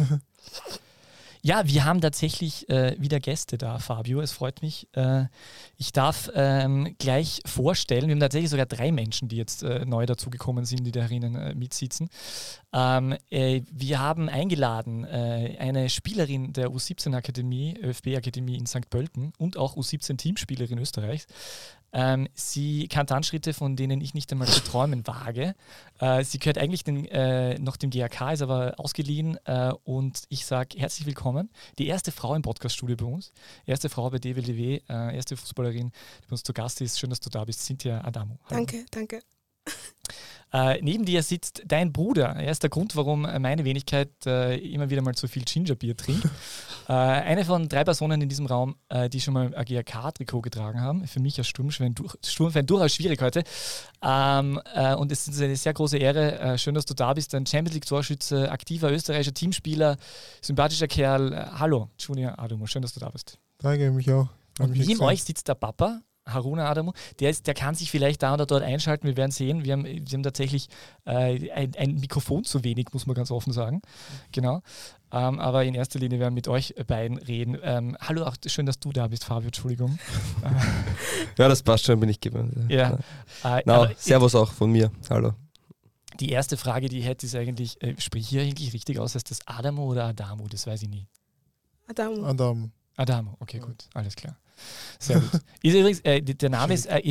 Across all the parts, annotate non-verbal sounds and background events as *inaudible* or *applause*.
*laughs* Ja, wir haben tatsächlich äh, wieder Gäste da, Fabio. Es freut mich. Äh, ich darf ähm, gleich vorstellen, wir haben tatsächlich sogar drei Menschen, die jetzt äh, neu dazugekommen sind, die da drinnen äh, mitsitzen. Ähm, äh, wir haben eingeladen äh, eine Spielerin der U17-Akademie, ÖFB-Akademie in St. Pölten und auch U17-Teamspielerin Österreichs, ähm, sie kann Tanzschritte, von denen ich nicht einmal zu träumen wage. Äh, sie gehört eigentlich den, äh, noch dem GAK, ist aber ausgeliehen. Äh, und ich sage herzlich willkommen. Die erste Frau im Podcaststudio bei uns. Erste Frau bei DWDW, äh, erste Fußballerin, die bei uns zu Gast ist. Schön, dass du da bist. Cynthia Adamo. Hallo. Danke, danke. Äh, neben dir sitzt dein Bruder. Er ist der Grund, warum meine Wenigkeit äh, immer wieder mal zu viel Gingerbier trinkt. *laughs* äh, eine von drei Personen in diesem Raum, äh, die schon mal ein GRK-Trikot getragen haben. Für mich als Sturmfan, durch, Sturmfan durchaus schwierig heute. Ähm, äh, und es ist eine sehr große Ehre. Äh, schön, dass du da bist. Ein Champions League-Torschütze, aktiver österreichischer Teamspieler, sympathischer Kerl. hallo, Junior Adomo. Schön, dass du da bist. Danke, mich auch. Und neben euch sitzt der Papa, Haruna Adamu, der, ist, der kann sich vielleicht da oder dort einschalten. Wir werden sehen. Wir haben, wir haben tatsächlich äh, ein, ein, Mikrofon zu wenig, muss man ganz offen sagen. Genau. Ähm, aber in erster Linie werden wir mit euch beiden reden. Ähm, hallo, auch schön, dass du da bist, Fabio. Entschuldigung. *laughs* ja, das passt schon, bin ich gewöhnt. Ja. Äh, no, servus auch von mir. Hallo. Die erste Frage, die ich hätte, ist eigentlich: äh, Sprich hier eigentlich richtig aus? Heißt das Adamo oder Adamu? Das weiß ich nie. Adamo. Adamo. Adamo, okay, gut, alles klar. Sehr gut. *laughs* Ist übrigens, äh, der Name ist, äh,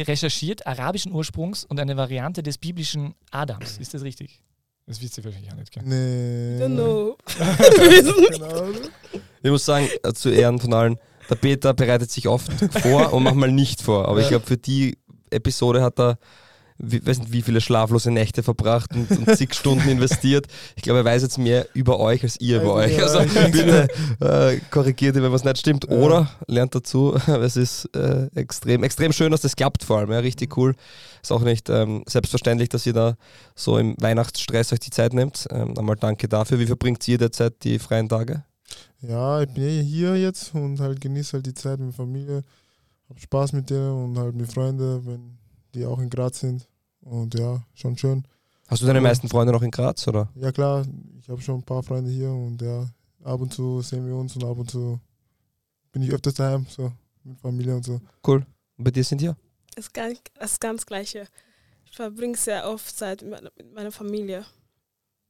recherchiert, arabischen Ursprungs und eine Variante des biblischen Adams. Ist das richtig? Das wisst ihr wahrscheinlich auch nicht, gell? Nee. Don't know. *laughs* *laughs* ich muss sagen, äh, zu Ehren von allen, der Peter bereitet sich oft vor und manchmal nicht vor. Aber ich glaube, für die Episode hat er wie, weiß nicht, wie viele schlaflose Nächte verbracht und, und zig Stunden investiert. Ich glaube, er weiß jetzt mehr über euch als ihr über euch. Also bitte äh, korrigiert ihn, wenn was nicht stimmt. Oder lernt dazu. *laughs* Es ist äh, extrem, extrem schön, dass das klappt vor allem. Ja, richtig cool. Ist auch nicht ähm, selbstverständlich, dass ihr da so im Weihnachtsstress euch die Zeit nehmt. Ähm, einmal danke dafür. Wie verbringt ihr derzeit die freien Tage? Ja, ich bin eh hier jetzt und halt genieße halt die Zeit mit Familie. Hab Spaß mit denen und halt mit Freunden, wenn die auch in Graz sind. Und ja, schon schön. Hast du deine meisten Freunde noch in Graz, oder? Ja klar, ich habe schon ein paar Freunde hier und ja, ab und zu sehen wir uns und ab und zu bin ich öfters daheim, so mit Familie und so. Cool. Und bei dir sind ja? Das ist ganz, das ganz Gleiche. Ich verbringe sehr oft Zeit mit meiner Familie.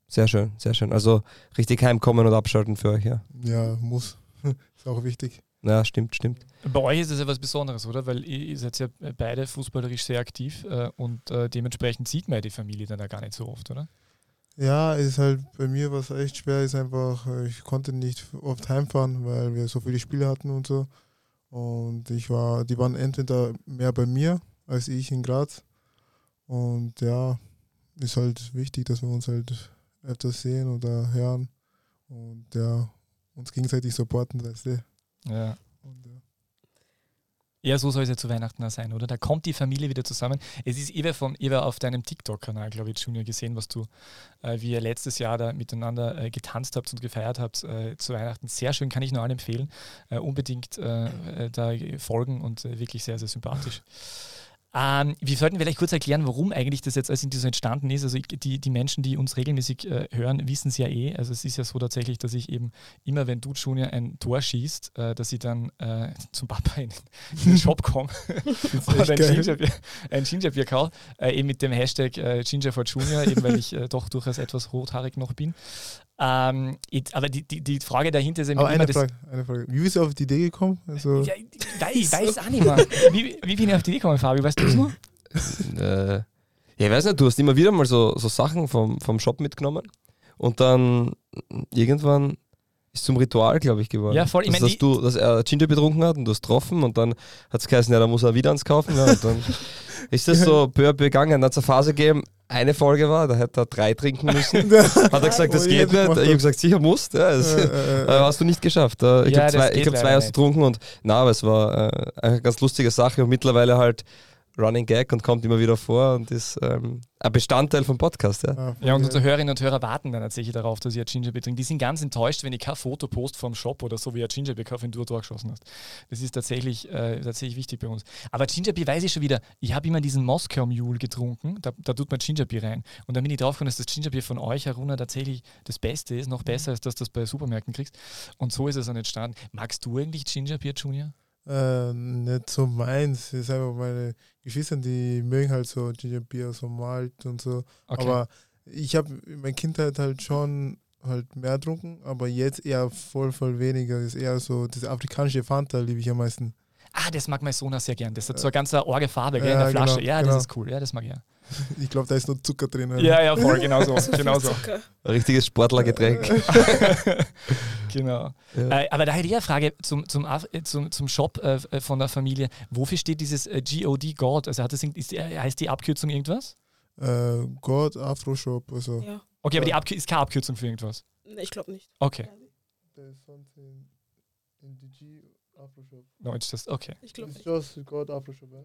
Sehr schön, sehr schön. Also richtig heimkommen und abschalten für euch, ja? Ja, muss. *laughs* ist auch wichtig. Ja, stimmt, stimmt. Bei euch ist es ja was Besonderes, oder? Weil ihr seid ja beide fußballerisch sehr aktiv äh, und äh, dementsprechend sieht man ja die Familie dann ja gar nicht so oft, oder? Ja, ist halt bei mir was echt schwer ist einfach, äh, ich konnte nicht oft heimfahren, weil wir so viele Spiele hatten und so. Und ich war, die waren entweder mehr bei mir als ich in Graz. Und ja, ist halt wichtig, dass wir uns halt öfters sehen oder hören und ja, uns gegenseitig supporten, weißt du. Ja. Ja, so soll es ja zu Weihnachten auch sein, oder? Da kommt die Familie wieder zusammen. Es ist eben von ihr auf deinem TikTok-Kanal, glaube ich, Junior, gesehen, was du, äh, wie ihr letztes Jahr da miteinander äh, getanzt habt und gefeiert habt äh, zu Weihnachten. Sehr schön, kann ich nur allen empfehlen. Äh, unbedingt äh, äh, da folgen und wirklich sehr, sehr sympathisch. Ähm, wir sollten vielleicht kurz erklären, warum eigentlich das jetzt alles in so entstanden ist. Also die, die Menschen, die uns regelmäßig äh, hören, wissen es ja eh. Also es ist ja so tatsächlich, dass ich eben immer, wenn du Junior ein Tor schießt, äh, dass ich dann äh, zum Papa in, in, den Shop komme *laughs* und ein Gingerbier, ein Gingerbier kaufe, äh, eben mit dem Hashtag äh, Ginger for Junior, eben weil ich äh, doch durchaus etwas rothaarig noch bin. Ähm, it, aber die, die, die Frage dahinter ist aber eine Frage, eine Frage. Wie bist du auf die Idee gekommen? Also ja, ich *laughs* weiß auch nicht mehr. Wie, wie bin ich auf die Idee gekommen, Fabio? Weißt du es noch? äh, ja, ich weiß nicht, du hast immer wieder mal so, so Sachen vom, vom Shop mitgenommen und dann irgendwann ist zum Ritual, glaube ich, geworden. Ja, voll. Ich dass, mein, dass, du, dass er Ginger betrunken hat und du hast getroffen und dann hat es geheißen, ja, da muss er wieder ans kaufen. Ja, und dann *laughs* ist das so peu begangen. Dann hat es eine Phase gegeben, eine Folge war, da hätte er drei trinken müssen. *laughs* hat er gesagt, das geht nicht. Ich habe gesagt, sicher musst. Ja, das äh, äh, äh, hast du nicht geschafft. Ich ja, glaube, zwei, ich glaub, zwei hast du getrunken und na, aber es war äh, eine ganz lustige Sache und mittlerweile halt Running Gag und kommt immer wieder vor und ist ähm, ein Bestandteil vom Podcast. Ja. Ah, Ja, und unsere. Hörerinnen und Hörer warten dann tatsächlich darauf, dass ich ein Gingerbeer trinke. Die sind ganz enttäuscht, wenn ich kein Foto post vom Shop oder so, wie ein Gingerbeer kaufe, wenn du ein Tor geschossen hast. Das ist tatsächlich, äh, tatsächlich wichtig bei uns. Aber Gingerbeer weiß ich schon wieder. Ich habe immer diesen Moskau Mule getrunken, da, da tut man Gingerbeer rein. Und dann bin ich draufgekommen, dass das Gingerbeer von euch, Haruna, tatsächlich das Beste ist, noch besser als dass du das bei Supermärkten kriegst. Und so ist es dann entstanden. Magst du eigentlich Gingerbeer, Junior? Äh, nicht so meins. Es ist einfach meine Geschwister, die mögen halt so Ginger Beer, so Malt und so. Okay. Aber ich habe in meiner Kindheit halt schon halt mehr getrunken, aber jetzt eher voll, voll weniger. Das ist eher so, das afrikanische Fanta liebe ich am meisten. ah, das mag mein Sohn auch sehr gern. Das hat so eine ganz arge Farbe gell, in Ja, der Flasche. genau, ja, genau. das ist cool. Ja, das mag ich. Ja, *laughs* Ich glaube, da ist nur Zucker drin. oder? ja, ja voll, genau *laughs* so. Genau so. Richtiges Sportlergetränk. *laughs* genau. Ja. Äh, aber da hätte ich eine Frage zum, zum, Af- äh, zum, zum Shop äh, äh, von der Familie. Wofür steht dieses äh, GOD God? Also hat das, ist, die- heißt die Abkürzung irgendwas? Äh, God, Afro Shop, also. Ja. Okay, aber die. Abkür ist keine Abkürzung für irgendwas. Nee, ich glaube nicht. Okay. In, Afro Shop. No, it's just, okay. Ich glaube It's nicht. just God Afro Shop. Ja.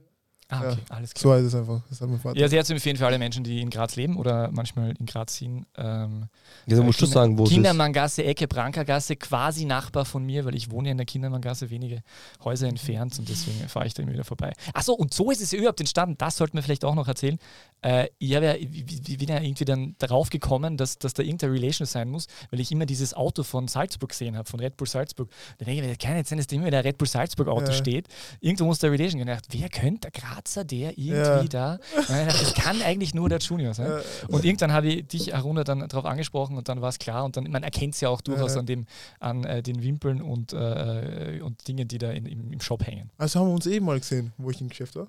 Ah, Ja. okay, alles So klar. heißt es einfach. Das hat mein Vater. Ja, sehr zu empfehlen für alle Menschen, die in Graz leben oder manchmal in Graz sind. Ähm, Ja, du musst du Kinder- sagen, wo. Kindermanngasse, Ecke, Brankergasse, quasi Nachbar von mir, weil ich wohne ja in der Kindermanngasse wenige Häuser entfernt und deswegen fahre ich da immer wieder vorbei. Achso, und so ist es ja überhaupt entstanden. Das sollten wir vielleicht auch noch erzählen. Äh, ich habe ja, ich ich bin ja irgendwie dann darauf gekommen, dass, dass da irgendeine Relation sein muss, weil ich immer dieses Auto von Salzburg gesehen habe, von Red Bull Salzburg. Da denke ich mir, das kann nicht sein, dass da immer wieder ein Red Bull Salzburg Auto Ja. steht. Irgendwo muss da Relation. Ich dachte, wer könnte der Grazer, der irgendwie Ja. da? Und dann dachte ich, das kann eigentlich nur der Junior sein. Ja. Und irgendwann habe ich dich, Aruna, dann darauf angesprochen und dann war es klar. Und dann, man erkennt es ja auch durchaus Ja. an, dem, an äh, den Wimpeln und, äh, und Dingen, die da in, im, im Shop hängen. Also haben wir uns eben mal gesehen, wo ich im Geschäft war.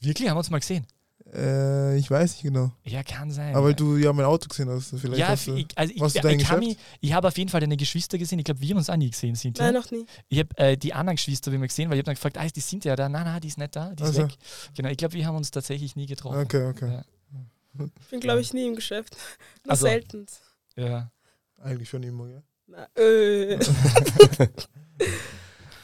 Wirklich? Haben wir uns mal gesehen? Äh, ich weiß nicht genau. Ja, kann sein. Aber weil du ja mein Auto gesehen hast. Vielleicht ja, hast du, ich, also ich, du ich, mich, Geschäft? ich habe auf jeden Fall deine Geschwister gesehen. Ich glaube, wir haben uns auch nie gesehen, sind Nein, noch nie. Ich habe äh, die anderen Geschwister wie wir gesehen, weil ich habe dann gefragt, ah, die sind ja da. Nein, nein, die ist nicht da, die ist Also. weg. Genau, ich glaube, wir haben uns tatsächlich nie getroffen. Okay, okay. Ja. Ich bin, glaube ich, nie im Geschäft. *laughs* Nur Also. selten. Ja. Eigentlich schon immer, ja. Na, äh. *laughs*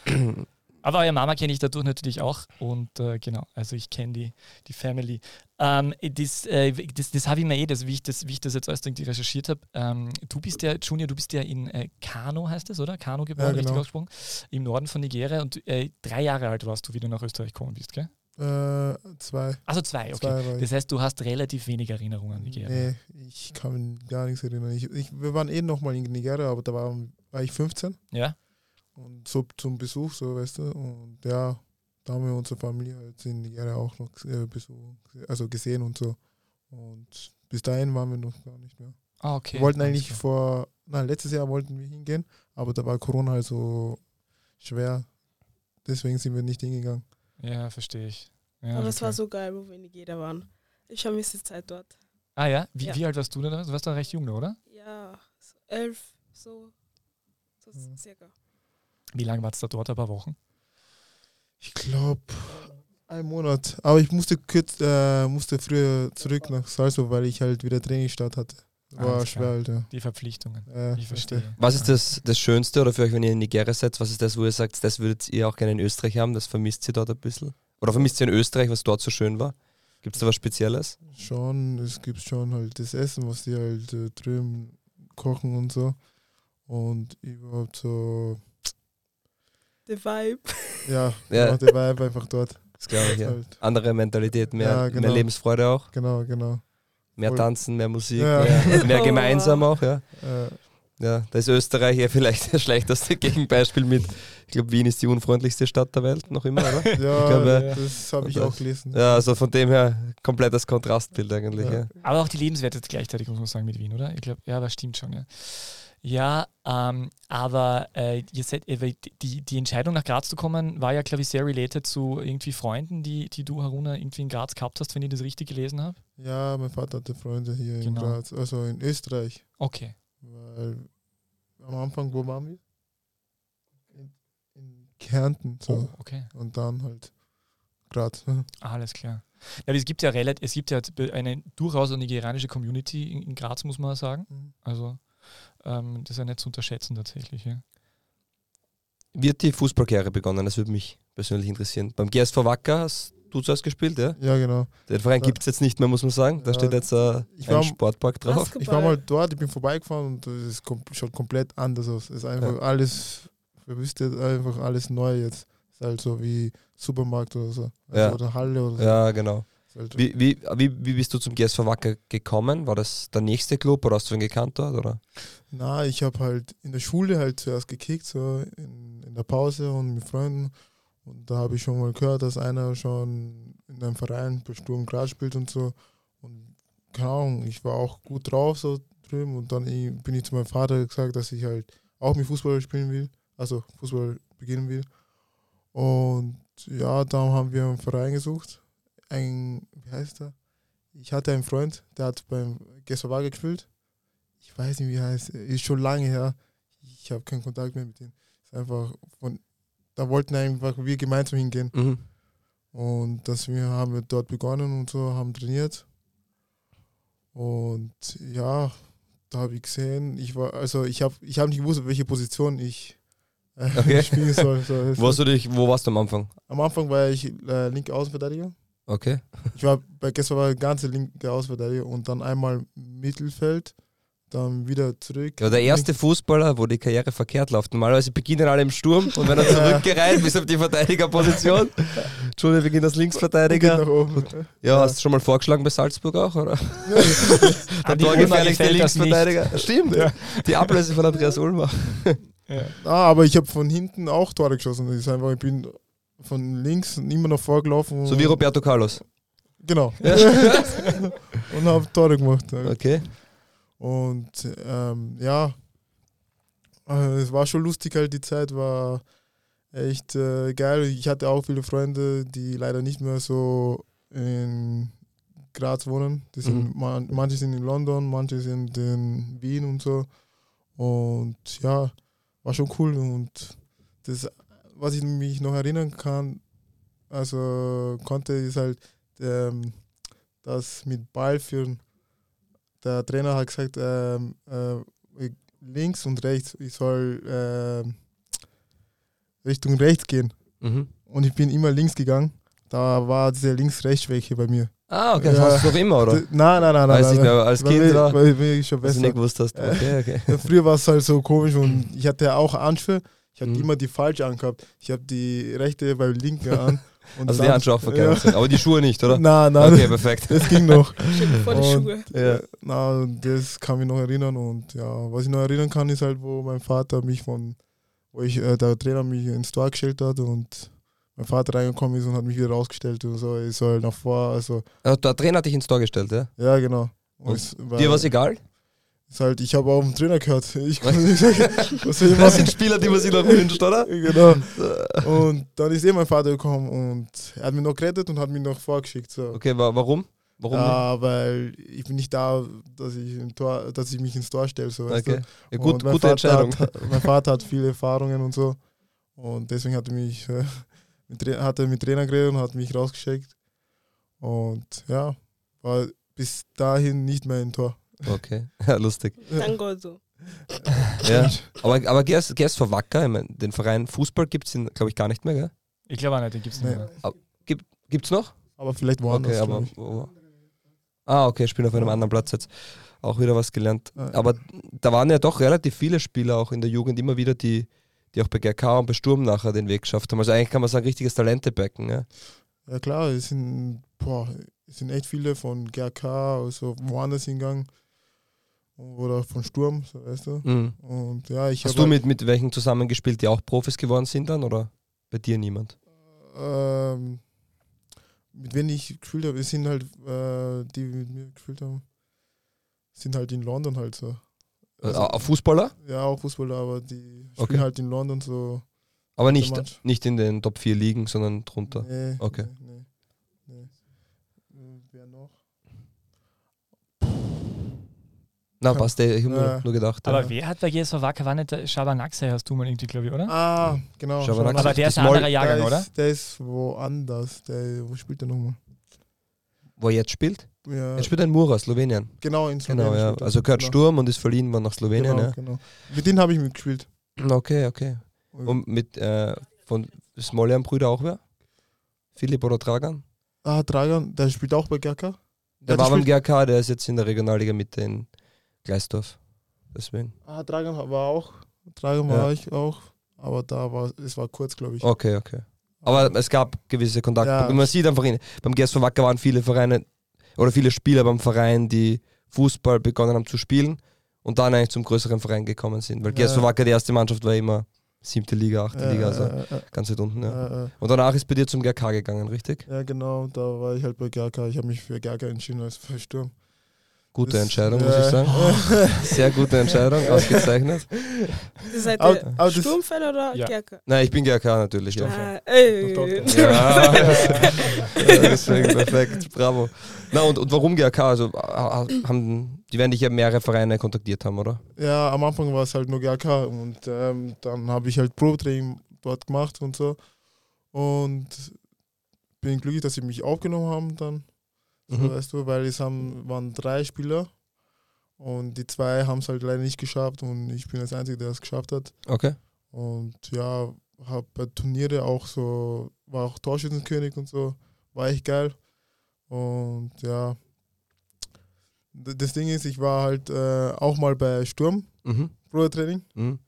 *laughs* *clears throat* *clears throat* *clears throat* Aber eure Mama kenne ich dadurch natürlich auch und äh, genau, also ich kenne die, die Family. Ähm, das äh, das, das habe ich mir eh, das, wie, ich das, wie ich das jetzt alles irgendwie recherchiert habe. Ähm, du bist ja, Junior, du bist ja in äh, Kano, heißt es, oder? Kano geboren, Ja, richtig genau. ausgesprochen, im Norden von Nigeria und äh, drei Jahre alt warst du, wie du nach Österreich gekommen bist, gell? Äh, zwei. Also zwei, okay. Zwei. Das heißt, du hast relativ wenig Erinnerungen an Nigeria. Nee, ich kann mich gar nichts erinnern. Ich, ich, wir waren eh nochmal in Nigeria, aber da war, war ich 15 Ja? Und so zum Besuch, so weißt du. Und ja, da haben wir unsere Familie halt in Nigeria auch noch äh, also gesehen und so. Und bis dahin waren wir noch gar nicht mehr. Ah, okay. wir wollten eigentlich klar. vor, na, letztes Jahr wollten wir hingehen, aber da war Corona halt so schwer. Deswegen sind wir nicht hingegangen. Ja, verstehe ich. Ja, Aber es okay. war so geil, wo wir in Nigeria waren. Ich vermisse die Zeit dort. Ah ja? Wie, Ja. wie alt warst du denn? da? Du warst da recht jung, oder? Ja, so elf, so, so Mhm. circa. Wie lange warst du da dort? Ein paar Wochen? Ich glaube, ein Monat. Aber ich musste kurz, äh, musste früher zurück nach Salzburg, weil ich halt wieder Trainingsstart hatte. War Alles schwer, ja. Die Verpflichtungen. Äh, Ich verstehe. Was ist das, das Schönste oder für euch, wenn ihr in Nigeria seid, was ist das, wo ihr sagt, das würdet ihr auch gerne in Österreich haben, das vermisst ihr dort ein bisschen? Oder vermisst ihr in Österreich, was dort so schön war? Gibt es da was Spezielles? Schon, es gibt schon halt das Essen, was die halt äh, drüben kochen und so. Und überhaupt so, The Vibe. ja, *laughs* Ja. genau, der Vibe einfach dort. Das glaube ich, ja. Halt, Andere Mentalität, mehr, Ja, genau. mehr Lebensfreude auch, genau, genau. mehr Voll. Tanzen, mehr Musik, Ja. mehr, *laughs* mehr gemeinsam auch, ja. Äh, Ja, da ist Österreich ja vielleicht das schlechteste *laughs* Gegenbeispiel mit, ich glaube, Wien ist die unfreundlichste Stadt der Welt, noch immer, oder? ja, glaube, das habe ich das- auch gelesen. Ja, also von dem her komplettes Kontrastbild eigentlich, Ja. ja. Aber auch die Lebenswerte gleichzeitig, muss man sagen, mit Wien, oder? Ich glaube, ja, das stimmt schon, ja. Ja, ähm, aber äh, ihr seid, äh, die, die Entscheidung nach Graz zu kommen, war ja, glaube ich, sehr related zu irgendwie Freunden, die, die du, Haruna, irgendwie in Graz gehabt hast, wenn ich das richtig gelesen habe. Ja, mein Vater hatte Freunde hier in Genau. Graz, also in Österreich. Okay. Weil am Anfang, wo waren wir? In, in Kärnten. So. Oh, okay. Und dann halt Graz. *laughs* Alles klar. Ja, aber es gibt ja relativ, es gibt ja eine durchaus eine nigerianische Community in, in Graz, muss man sagen. Also ähm, das ist ja nicht zu unterschätzen tatsächlich. Ja. Hat die Fußballkarriere begonnen? Das würde mich persönlich interessieren. Beim GSV Wacker hast du zuerst gespielt, ja? Ja, genau. Den Verein Ja. gibt es jetzt nicht mehr, muss man sagen. Da Ja. steht jetzt äh, Ich ein war- Sportpark drauf. Basketball. Ich war mal dort, ich bin vorbeigefahren und das ist kom schaut komplett anders aus. Es ist einfach alles verwüstet, einfach alles neu jetzt. Ist halt so wie Supermarkt oder so. Also Ja. Oder Halle oder so. Ja, genau. Wie, wie, wie, wie bist du zum GSV Wacker gekommen? War das der nächste Club oder hast du ihn gekannt dort? Oder? Na, ich habe halt in der Schule halt zuerst gekickt, so in, in der Pause und mit Freunden. Und da habe ich schon mal gehört, dass einer schon in einem Verein bei Sturm Graz spielt und so. Und keine Ahnung, ich war auch gut drauf so drüben. Und dann bin ich zu meinem Vater gesagt, dass ich halt auch mit Fußball spielen will, also Fußball beginnen will. Und ja, da haben wir einen Verein gesucht. Ein, wie heißt er? Ich hatte einen Freund, der hat beim Waage gespielt ich weiß nicht, wie er heißt, ist schon lange her. Ich habe keinen Kontakt mehr mit ihm. Ist einfach von, da wollten einfach wir gemeinsam hingehen. Mhm. Und das wir haben wir dort begonnen und so, haben trainiert. Und ja, da habe ich gesehen, ich war, also ich habe ich hab nicht gewusst, welche Position ich äh, Okay. *laughs* spielen soll. So, Wo, hast du dich, wo warst du am Anfang? Am Anfang war ich äh, linke Außenverteidiger. Okay. Ich war bei gestern war ganze linke Außenverteidiger und dann einmal Mittelfeld, dann wieder zurück. Ja, der erste Fußballer, wo die Karriere verkehrt läuft. Normalerweise beginnen alle im Sturm und wenn er *laughs* zurückgereiht bis auf die Verteidigerposition. *laughs* Entschuldigung, beginnt als Linksverteidiger. nach oben. Ja, hast du schon mal vorgeschlagen bei Salzburg auch, oder? *laughs* Der torgefährlichste Linksverteidiger. Stimmt, ja. Die Ablöse von Andreas Ulmer. Ja. Ah, aber ich habe von hinten auch Tore geschossen. Das ist einfach, ich bin von links immer noch vorgelaufen. So wie Roberto Carlos. Genau. *laughs* und habe Tore gemacht. ja. Okay. Und ähm, ja, äh, es war schon lustig halt, die Zeit war echt äh, geil. Ich hatte auch viele Freunde, die leider nicht mehr so in Graz wohnen. Die sind, Mhm. man, manche sind in London, manche sind in Wien und so. Und ja, war schon cool. Und das, was ich mich noch erinnern kann, also konnte, ist halt ähm, das mit Ball führen. Der Trainer hat gesagt, ähm, äh, links und rechts, ich soll ähm, Richtung rechts gehen. Mhm. Und ich bin immer links gegangen. Da war diese Links-Rechts-Schwäche bei mir. Ah, okay, das Ja. hast du doch immer, oder? *laughs* Nein, nein, nein, nein. Weiß nein, nicht mehr, nein. aber als Kind, oder? Bei mir ist schon Was du besser. nicht gewusst hast. Okay, okay. Ja, *laughs* früher war es halt so komisch und ich hatte ja auch Handschuhe. Ich hatte Mhm. immer die falsche angehabt. Ich habe die rechte beim linken *laughs* an. Und Also die Handschuhe auch verkehrt. sind. Aber die Schuhe nicht, oder? Nein, nein, Okay, perfekt. das ging noch. *laughs* Vor die Und, Schuhe. Ja, na, das kann mich noch erinnern und ja, was ich noch erinnern kann, ist halt, wo mein Vater mich von, wo ich, äh, der Trainer mich ins Tor gestellt hat und mein Vater reingekommen ist und hat mich wieder rausgestellt und so, ich soll nach vor, also, Ja, Der Trainer hat dich ins Tor gestellt, ja? ja, genau. Und war- Dir war es egal? Ist halt, ich habe auch vom Trainer gehört, *laughs* ich kann nicht sagen, was ich Das sind Spieler, die man sich noch wünscht, oder? *laughs* Genau. *laughs* Und dann ist eh mein Vater gekommen und er hat mich noch gerettet und hat mich noch vorgeschickt. So. Okay, wa warum? Warum? Ja, weil ich bin nicht da, dass ich, Tor, dass ich mich ins Tor stelle. So, okay. Ja, gut, gute Vater Entscheidung. Hat, mein Vater hat viele Erfahrungen und so. Und deswegen hat er mich, äh, mit, hat er mit Trainer geredet und hat mich rausgeschickt. Und ja, war bis dahin nicht mehr im Tor. Okay, *laughs* ja, lustig. Thank God so. Ja. Aber, aber GS, GSV Wacker, ich mein, den Verein Fußball gibt es, glaube ich, gar nicht mehr, gell? Ich glaube auch nicht, den gibt es nicht Nee. mehr. Gibt es noch? Aber vielleicht woanders. Okay, aber. wo- Ah, okay, spielen auf einem anderen Platz jetzt. Auch wieder was gelernt. Ja. Aber da waren ja doch relativ viele Spieler auch in der Jugend immer wieder, die, die auch bei GK und bei Sturm nachher den Weg geschafft haben. Also eigentlich kann man sagen, richtiges Talentebecken. Ja? Ja klar, es sind, boah, es sind echt viele von GRK, also woanders hingegangen. Oder von Sturm, so weißt du. Mhm. Und ja, ich Hast du mit, mit welchen zusammengespielt, die auch Profis geworden sind dann oder bei dir niemand? ähm, mit wem ich gespielt habe, sind halt, äh, die mit mir gespielt haben, sind halt in London halt so. Also, äh, auch Fußballer? ja, auch Fußballer, aber die spielen Okay. halt in London so. Aber nicht, nicht in den Top 4 Ligen, sondern drunter. Nee, Okay. Nee, nee, nee. Äh, Wer noch? Na, passt, ey, ich habe Ja. nur, nur gedacht. Aber ja. wer hat bei GSV Wacker, war nicht der Schabernack, hast du mal irgendwie, glaube ich, oder? Ah, genau. Da- Aber der ist ein anderer Jahrgang, der oder? Ist, der ist woanders. Der, wo spielt der nochmal? Wo er jetzt spielt? Ja, Er spielt in Mura, Slowenien. genau, in Genau, Slowenien ja. spielt er. Also gehört genau. Sturm und ist verliehen worden nach Slowenien. Genau, Ja. genau. Mit denen habe ich mitgespielt. Okay, okay. Und mit äh, von Smoljan Brüder auch wer? Philipp oder Dragan? Ah, Dragan, der spielt auch bei GRK. Der Ja, war der beim GRK, der ist jetzt in der Regionalliga Mitte in Gleisdorf. Deswegen. Ah, Dragan war auch. Dragan Ja. war ich auch. Aber da war es war kurz, glaube ich. Okay, okay. Aber es gab gewisse Kontakte. Ja. Man sieht einfach, in, beim GSV Wacker waren viele Vereine oder viele Spieler beim Verein, die Fußball begonnen haben zu spielen und dann eigentlich zum größeren Verein gekommen sind. Weil Ja. GSV Wacker, die erste Mannschaft, war immer siebte Liga, achte Äh, Liga, also äh, äh, ganz weit unten. Ja. Und danach ist bei dir zum GRK gegangen, richtig? Ja, genau, da war ich halt bei GRK. Ich habe mich für GRK entschieden als Sturm. Gute Entscheidung, muss ich sagen. *laughs* Sehr gute Entscheidung, ausgezeichnet. Seid ihr das- Sturmfan oder Ja. Gerke? Nein, ich bin GRK natürlich. Ja. Ey. *laughs* Ja, ja, deswegen perfekt, bravo. Na und, und warum GRK? Also ha- haben, die werden dich ja mehrere Vereine kontaktiert haben, oder? Ja, am Anfang war es halt nur GRK und ähm, dann habe ich halt Probetraining dort gemacht und so. Und bin glücklich, dass sie mich aufgenommen haben dann. So, Mhm. weißt du, weil es haben, waren drei Spieler und die zwei haben es halt leider nicht geschafft und ich bin das Einzige, der es geschafft hat. Okay. Und ja, habe bei Turniere auch so, war auch Torschützenkönig und so, war echt geil. Und ja, das Ding ist, ich war halt äh, auch mal bei Sturm, Mhm. Brudertraining, Mhm.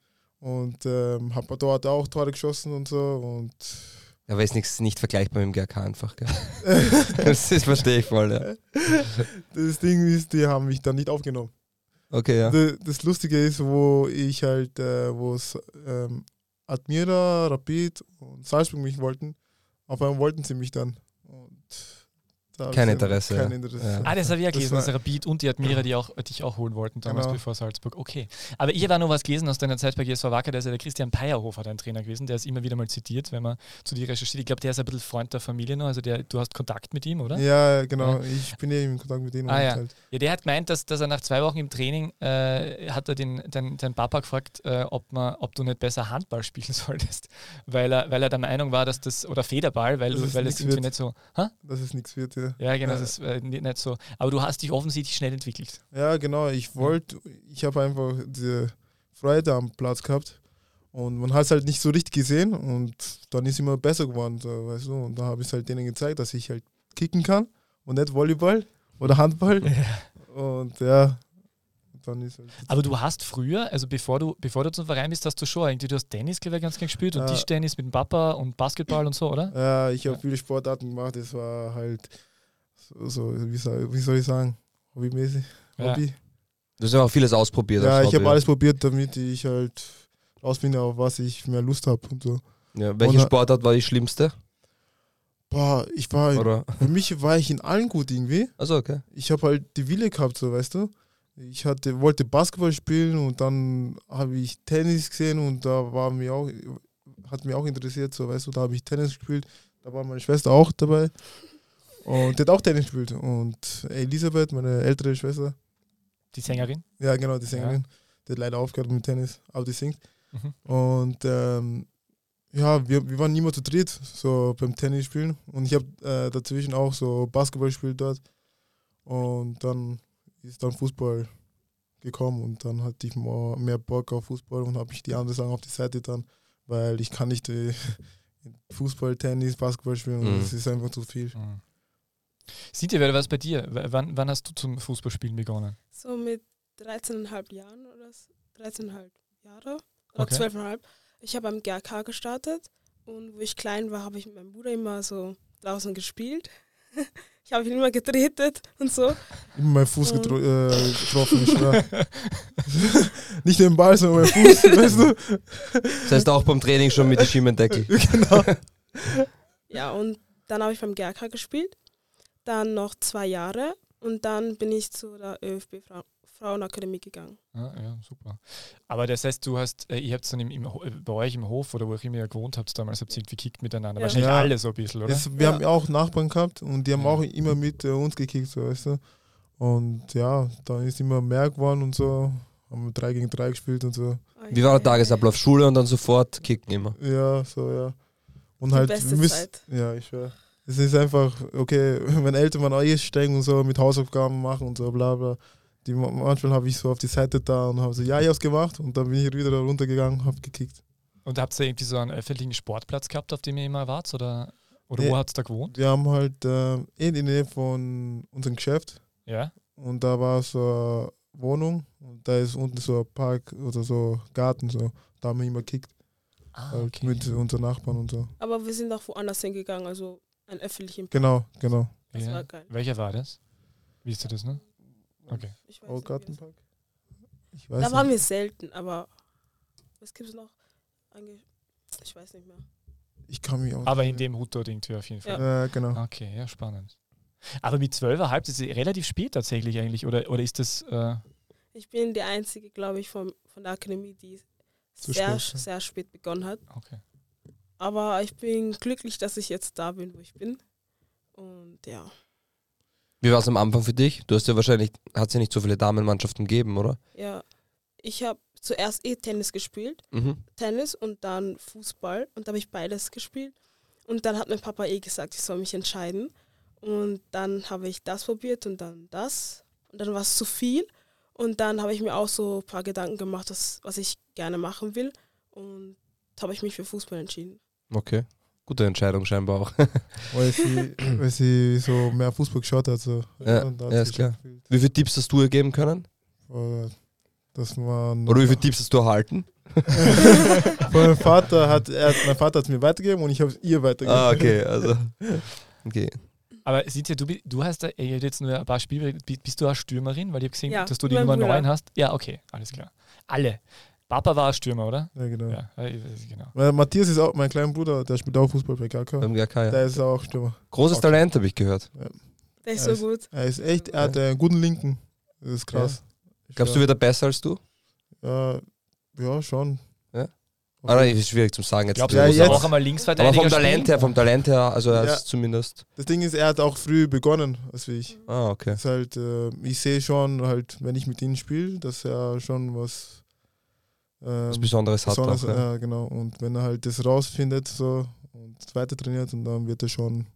und ähm, habe dort auch Tore geschossen und so. Und Aber ist nichts nicht vergleichbar mit dem GRK einfach, gell? *laughs* das ist, verstehe ich voll, ja. das Ding ist, die haben mich dann nicht aufgenommen. Okay, ja. Das Lustige ist, wo ich halt, äh, wo es ähm, Admira, Rapid und Salzburg mich wollten, auf einmal wollten sie mich dann. Da Kein Interesse, Kein ja. Interesse. Ja. Ah, das habe ich ja Das gelesen, war- dass Rapid und die Admira die auch, dich auch holen wollten, damals Genau. bevor Salzburg. Okay. Aber ich habe auch noch was gelesen aus deiner Zeit bei GSV Wacker, da ist ja der Christian Peierhofer dein Trainer gewesen, der ist immer wieder mal zitiert, wenn man zu dir recherchiert. Ich glaube, der ist ein bisschen Freund der Familie noch, also der, du hast Kontakt mit ihm, oder? Ja, genau. Ich bin eben in Kontakt mit denen. Ah, ja. halt, Ja, der hat gemeint, dass, dass er nach zwei Wochen im Training äh, hat er den, den, den Papa gefragt, äh, ob, man, ob du nicht besser Handball spielen *laughs* solltest, weil er, weil er der Meinung war, dass das, oder Federball, weil, es weil es nichts irgendwie wird. nicht so, ha? dass es nichts wird, ja. Ja, genau, Ja. das ist äh, ni- nicht so. Aber du hast dich offensichtlich schnell entwickelt. Ja, genau. Ich wollte, ich habe einfach diese Freude am Platz gehabt. Und man hat es halt nicht so richtig gesehen und dann ist immer besser geworden, so, weißt du. Und da habe ich halt denen gezeigt, dass ich halt kicken kann und nicht Volleyball oder Handball. Und ja, dann ist halt. Aber du hast früher, also bevor du, bevor du zum Verein bist, hast du schon irgendwie, du hast Tennis, glaube ich, ganz gern gespielt und Ja. Tischtennis mit dem Papa und Basketball und so, oder? Ja, ich habe Ja. viele Sportarten gemacht. Das war halt so, wie, soll, wie soll ich sagen, hobbymäßig. Ja. Hobby. Du hast ja auch vieles ausprobiert. Ja, ich habe alles probiert, damit ich halt rausfinde, auf was ich mehr Lust habe und so. Ja, welche Und- Sportart war die schlimmste? Boah, ich war, Oder? für mich war ich in allen gut irgendwie. *laughs* Also okay. Ich habe halt die Wille gehabt, so weißt du. Ich hatte, wollte Basketball spielen und dann habe ich Tennis gesehen und da war mir auch, hat mich auch interessiert, so weißt du, da habe ich Tennis gespielt. Da war meine Schwester auch dabei und die hat auch Tennis gespielt. Und Elisabeth, meine ältere Schwester, Die Sängerin. ja genau, die Sängerin, die hat leider aufgehört mit Tennis, aber die singt. Mhm. Und ähm, ja, wir, wir waren immer zu dritt, so beim Tennis spielen. Und ich habe äh, dazwischen auch so Basketball gespielt dort. Und dann ist dann Fußball gekommen und dann hatte ich mehr, mehr Bock auf Fußball und habe ich die anderen Sachen auf die Seite dann, weil ich kann nicht äh, *laughs* Fußball, Tennis, Basketball spielen und Mhm. das ist einfach zu viel. Mhm. Wer was bei dir? Wann, wann hast du zum Fußballspielen begonnen? So mit 13,5 Jahren oder so. 13,5 Jahre oder Okay. 12,5. Ich habe am GRK gestartet und wo ich klein war, habe ich mit meinem Bruder immer so draußen gespielt. *laughs* Ich habe ihn immer getretet und so. Immer mein Fuß getro äh, *laughs* getroffen. *laughs* Nicht den Ball, sondern mein Fuß, weißt du? Das heißt auch beim Training schon mit den Schimmendeckel. genau. Ja, und dann habe ich beim GRK gespielt. Dann noch zwei Jahre und dann bin ich zu der ÖFB Frau Frauenakademie gegangen. Ja, ja, super. Aber das heißt, du hast, äh, ihr habt dann im, im, äh, bei euch im Hof oder wo auch immer ihr gewohnt habt, damals habt ihr irgendwie gekickt miteinander. Ja. Wahrscheinlich Ja. alle so ein bisschen, oder? Das, wir Ja. haben ja auch Nachbarn gehabt und die haben Ja. auch immer mit äh, uns gekickt, so weißt du. Und ja, dann ist immer mehr geworden und so. Haben wir 3 gegen 3 gespielt und so. Wie war der Tagesablauf? Schule und dann sofort kicken immer. Ja, so, ja. Und Die halt, beste wir müssen, Zeit. ja, ich schwör. Es ist einfach, okay, *laughs* wenn Eltern waren auch eh streng und so, mit Hausaufgaben machen und so, bla bla. Die, manchmal habe ich so auf die Seite da und habe so, ja, ich hab's gemacht und dann bin ich wieder runtergegangen, hab gekickt. Und habt ihr irgendwie so einen öffentlichen Sportplatz gehabt, auf dem ihr immer wart? Oder? Oder Nee. wo hat es da gewohnt? Wir haben halt äh, in der Nähe von unserem Geschäft Ja. und da war so eine Wohnung und da ist unten so ein Park oder so Garten so. Da haben wir immer gekickt Ah, halt mit unseren Nachbarn und so. Aber wir sind auch woanders hingegangen, also einen öffentlichen Park. Genau, genau. Das war geil. Welcher war das? Wisst ihr das, ne? Okay. Ich weiß Oh, wie Gartenpark? Ich weiß Da waren wir selten, aber was gibt es noch? Ich weiß nicht mehr. Ich kann mich auch. Aber in dem Hut dort irgendwie auf jeden Fall. Ja, genau. Okay, ja, spannend. Aber mit zwölfeinhalb, das ist relativ spät tatsächlich eigentlich, oder, oder ist das, äh, Ich bin die Einzige, glaube ich, von, von der Akademie, die sehr, spät, sehr spät begonnen hat. okay. Aber ich bin glücklich, dass ich jetzt da bin, wo ich bin. Und ja, Wie war es am Anfang für dich? Du hast ja wahrscheinlich, hat es ja nicht so viele Damenmannschaften gegeben, oder? ja. Ich habe zuerst eh Tennis gespielt. Mhm. Tennis und dann Fußball. Und da habe ich beides gespielt. Und dann hat mein Papa eh gesagt, ich soll mich entscheiden. Und dann habe ich das probiert und dann das. Und dann war es zu viel. Und dann habe ich mir auch so ein paar Gedanken gemacht, das, was ich gerne machen will. Und habe ich mich für Fußball entschieden. Okay. Gute Entscheidung scheinbar auch. *laughs* Weil sie, weil sie so mehr Fußball geschaut hat. So. Ja, ja, sie ist klar. gespielt. Wie viele Tipps hast du ihr geben können? Oder das waren Oder wie viele Tipps hast du erhalten? *laughs* Von meinem Vater hat er, mein Vater hat es mir weitergegeben und ich habe es ihr weitergegeben. Ah, okay, also. *laughs* Okay. Aber Sitja, du, bi- du hast da jetzt nur ein paar Spiele, bi- bist du auch Stürmerin? Weil ich habe gesehen, Ja, dass du die mein Nummer Bruder. 9 hast. Ja, okay, alles klar. Alle. Papa war ein Stürmer, oder? Ja, genau. Ja, genau. Weil Matthias ist auch mein kleiner Bruder, der spielt auch Fußball bei GK. Beim GK, ja. Der ist auch Stürmer. Großes Okay. Talent, habe ich gehört. Der ist Ja, so gut. Er ist echt, er hat einen guten Linken. Das ist krass. Glaubst du, wird er besser als du? Ja, ja schon. Ja? Auf Ah, nein, jeden- ist schwierig zu sagen. Jetzt Glaubst Ja, du, dass jetzt- er auch einmal aber Linksverteidiger vom Talent spielen? her, vom Talent her, also er Ja. ist zumindest. Das Ding ist, er hat auch früh begonnen, als wie ich. Ah, okay. Das ist halt, äh, ich sehe schon, halt, wenn ich mit ihm spiele, dass er schon was Was Besonderes hat Besonders, auch. Ja. ja, genau. Und wenn er halt das rausfindet so und weiter trainiert, und dann wird er schon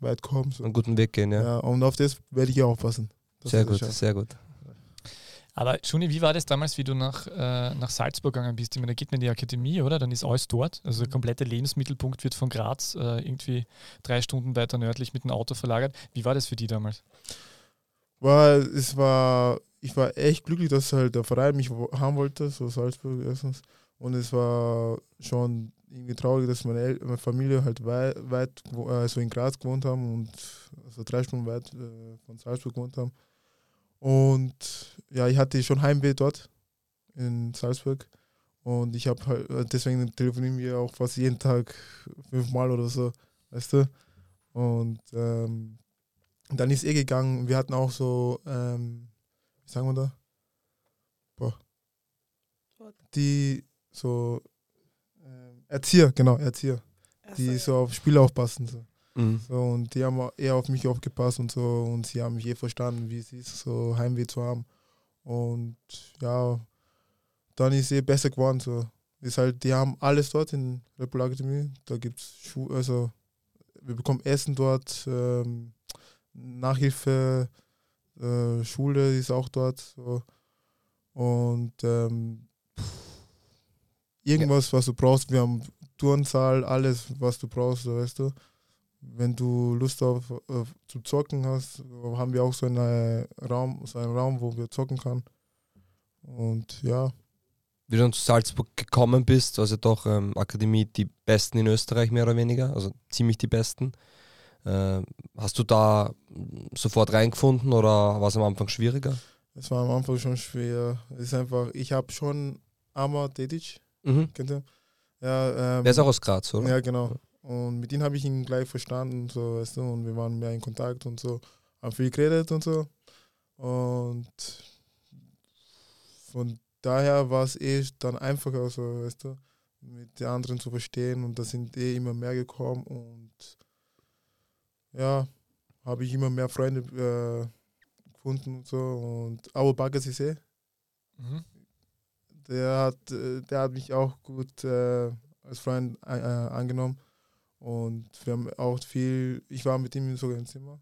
weit kommen. So. Einen guten Weg gehen, ja. Ja. und auf das werde ich auch aufpassen. sehr gut, sehr gut. Aber Juni, wie war das damals, wie du nach, äh, nach Salzburg gegangen bist? Ich meine, da geht man in die Akademie, oder? Dann ist alles dort. Also der komplette Lebensmittelpunkt wird von Graz äh, irgendwie drei Stunden weiter nördlich mit dem Auto verlagert. Wie war das für die damals? War, es war, ich war echt glücklich, dass halt der Verein mich haben wollte, so Salzburg erstens. Und es war schon irgendwie traurig, dass meine, El meine Familie halt weit, weit gewo- äh, in Graz gewohnt haben und also drei Stunden weit äh, von Salzburg gewohnt haben. Und ja, ich hatte schon Heimweh dort in Salzburg. Und ich habe halt, äh, deswegen telefonieren wir auch fast jeden Tag fünfmal oder so, weißt du. Und ähm, dann ist eh gegangen. Wir hatten auch so, ähm, wie sagen wir da? Boah. Die so ähm, Erzieher, genau, Erzieher, die so auf Spiele aufpassen. So. Mhm. So, und die haben eher auf mich aufgepasst und so und sie haben mich eh verstanden, wie es ist, so Heimweh zu haben. Und ja, dann ist eh besser geworden. So. Ist halt, die haben alles dort in Red Bull Akademie. Da gibt es also wir bekommen Essen dort, ähm, Nachhilfe, äh, Schule ist auch dort. So. Und ähm, irgendwas, was du brauchst, wir haben Turnsaal, alles, was du brauchst, weißt du. Wenn du Lust auf, auf zu zocken hast, haben wir auch so einen Raum, so einen Raum, wo wir zocken kann. Und ja, Wie du dann zu Salzburg gekommen bist, also doch ähm, Akademie die besten in Österreich mehr oder weniger, also ziemlich die besten. Ähm, hast du da sofort reingefunden oder war es am Anfang schwieriger? es war am Anfang schon schwer. Es ist einfach, ich habe schon Amar Dedic, Mhm. kennt ihr? Ja, ähm, Der ist auch aus Graz, oder? Ja, genau. Und mit ihm habe ich ihn gleich verstanden, so, weißt du, und wir waren mehr in Kontakt und so, haben viel geredet und so. Und von daher war es eh dann einfacher, so, weißt du, mit den anderen zu verstehen und da sind eh immer mehr gekommen und ja, habe ich immer mehr Freunde äh, gefunden und so. Und Abu Bakr Sissé, Mhm. der hat, äh, der hat mich auch gut äh, als Freund äh, äh, angenommen. Und wir haben auch viel, ich war mit ihm sogar im Zimmer.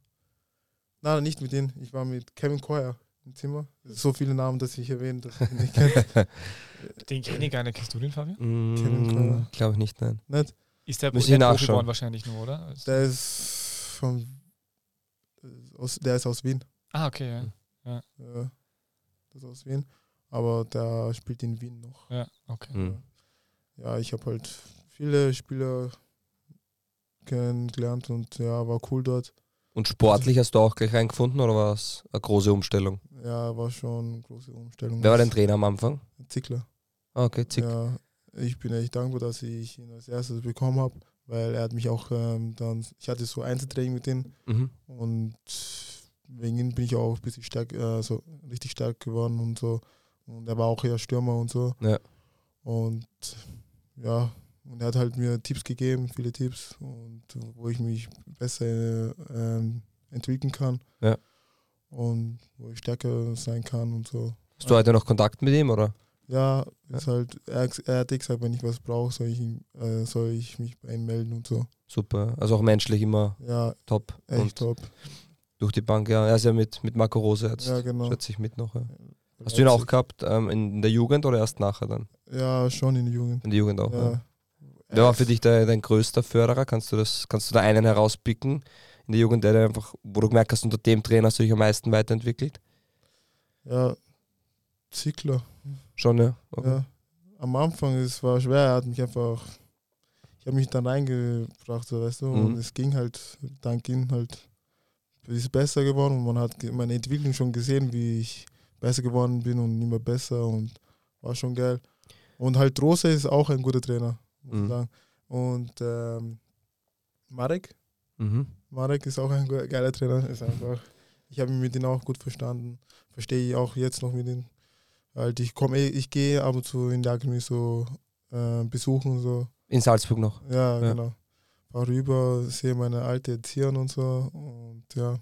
Nein, nicht mit ihm, ich war mit Kevin Coyer im Zimmer. So viele Namen, dass ich erwähne, dass ich ihn nicht kenne. Den kenne ich gar nicht. Kennst du den, Fabian? Kevin Mm, Keuer. Glaube ich nicht, nein. nicht? Ist der, Muss der ich Profi nachschauen. geworden wahrscheinlich nur, oder? Also- Der ist von aus, der ist aus Wien. Ah, okay, ja. Ja, das ist aus Wien. Aber der spielt in Wien noch. Ja, okay. Mhm. Ja, ich habe halt viele Spieler kennengelernt und ja, war cool dort. Und sportlich hast du auch gleich reingefunden oder war es eine große Umstellung? Ja, war schon eine große Umstellung. Wer war dein Trainer am Anfang? Zickler. Ah, okay, zick. Ja, ich bin echt dankbar, dass ich ihn als erstes bekommen habe, weil er hat mich auch ähm, dann, ich hatte so Einzeltraining mit ihm Mhm. und wegen ihm bin ich auch ein bisschen stark, äh, so richtig stark geworden und so. Und er war auch eher Stürmer und so. Ja. Und ja, und er hat halt mir Tipps gegeben, viele Tipps, und wo ich mich besser äh, entwickeln kann. Ja. Und wo ich stärker sein kann und so. Hast du heute noch Kontakt mit ihm oder? Ja, ist halt, er, er hat eh gesagt, wenn ich was brauche, soll ich, ihn- äh, soll ich mich bei ihm melden und so. Super. Also auch menschlich immer Ja, top. echt Und top. durch die Bank, ja. Er ist ja mit, mit Marco Rose jetzt. Ja, genau. Schätze ich mit noch. Ja. Hast du ihn auch gehabt ähm, in der Jugend oder erst nachher dann? Ja, schon in der Jugend. In der Jugend auch. Ja. Ja. Wer war für dich der, dein größter Förderer? Kannst du das, kannst du da einen herauspicken in der Jugend, der einfach, wo du gemerkt hast, unter dem Trainer hast du dich am meisten weiterentwickelt? Ja, Zickler. Schon, ja. Okay. Ja. Am Anfang es war schwer, er hat mich einfach, ich habe mich dann reingebracht, so, weißt du, Mhm. und es ging halt, dank ihm halt, es ist besser geworden und man hat meine Entwicklung schon gesehen, wie ich besser geworden bin und immer besser und war schon geil. Und halt Rose ist auch ein guter Trainer, muss Mhm. ich sagen. Und ähm, Marek, Mhm. Marek ist auch ein ge- geiler Trainer, ist einfach, ich habe mich mit ihm auch gut verstanden, verstehe ich auch jetzt noch mit ihm. Halt, ich komme, eh- ich gehe ab und zu in der Akademie so äh, besuchen so. In Salzburg noch. Ja, Ja. genau. Fahr rüber, sehe meine alte Erzieher und so und ja,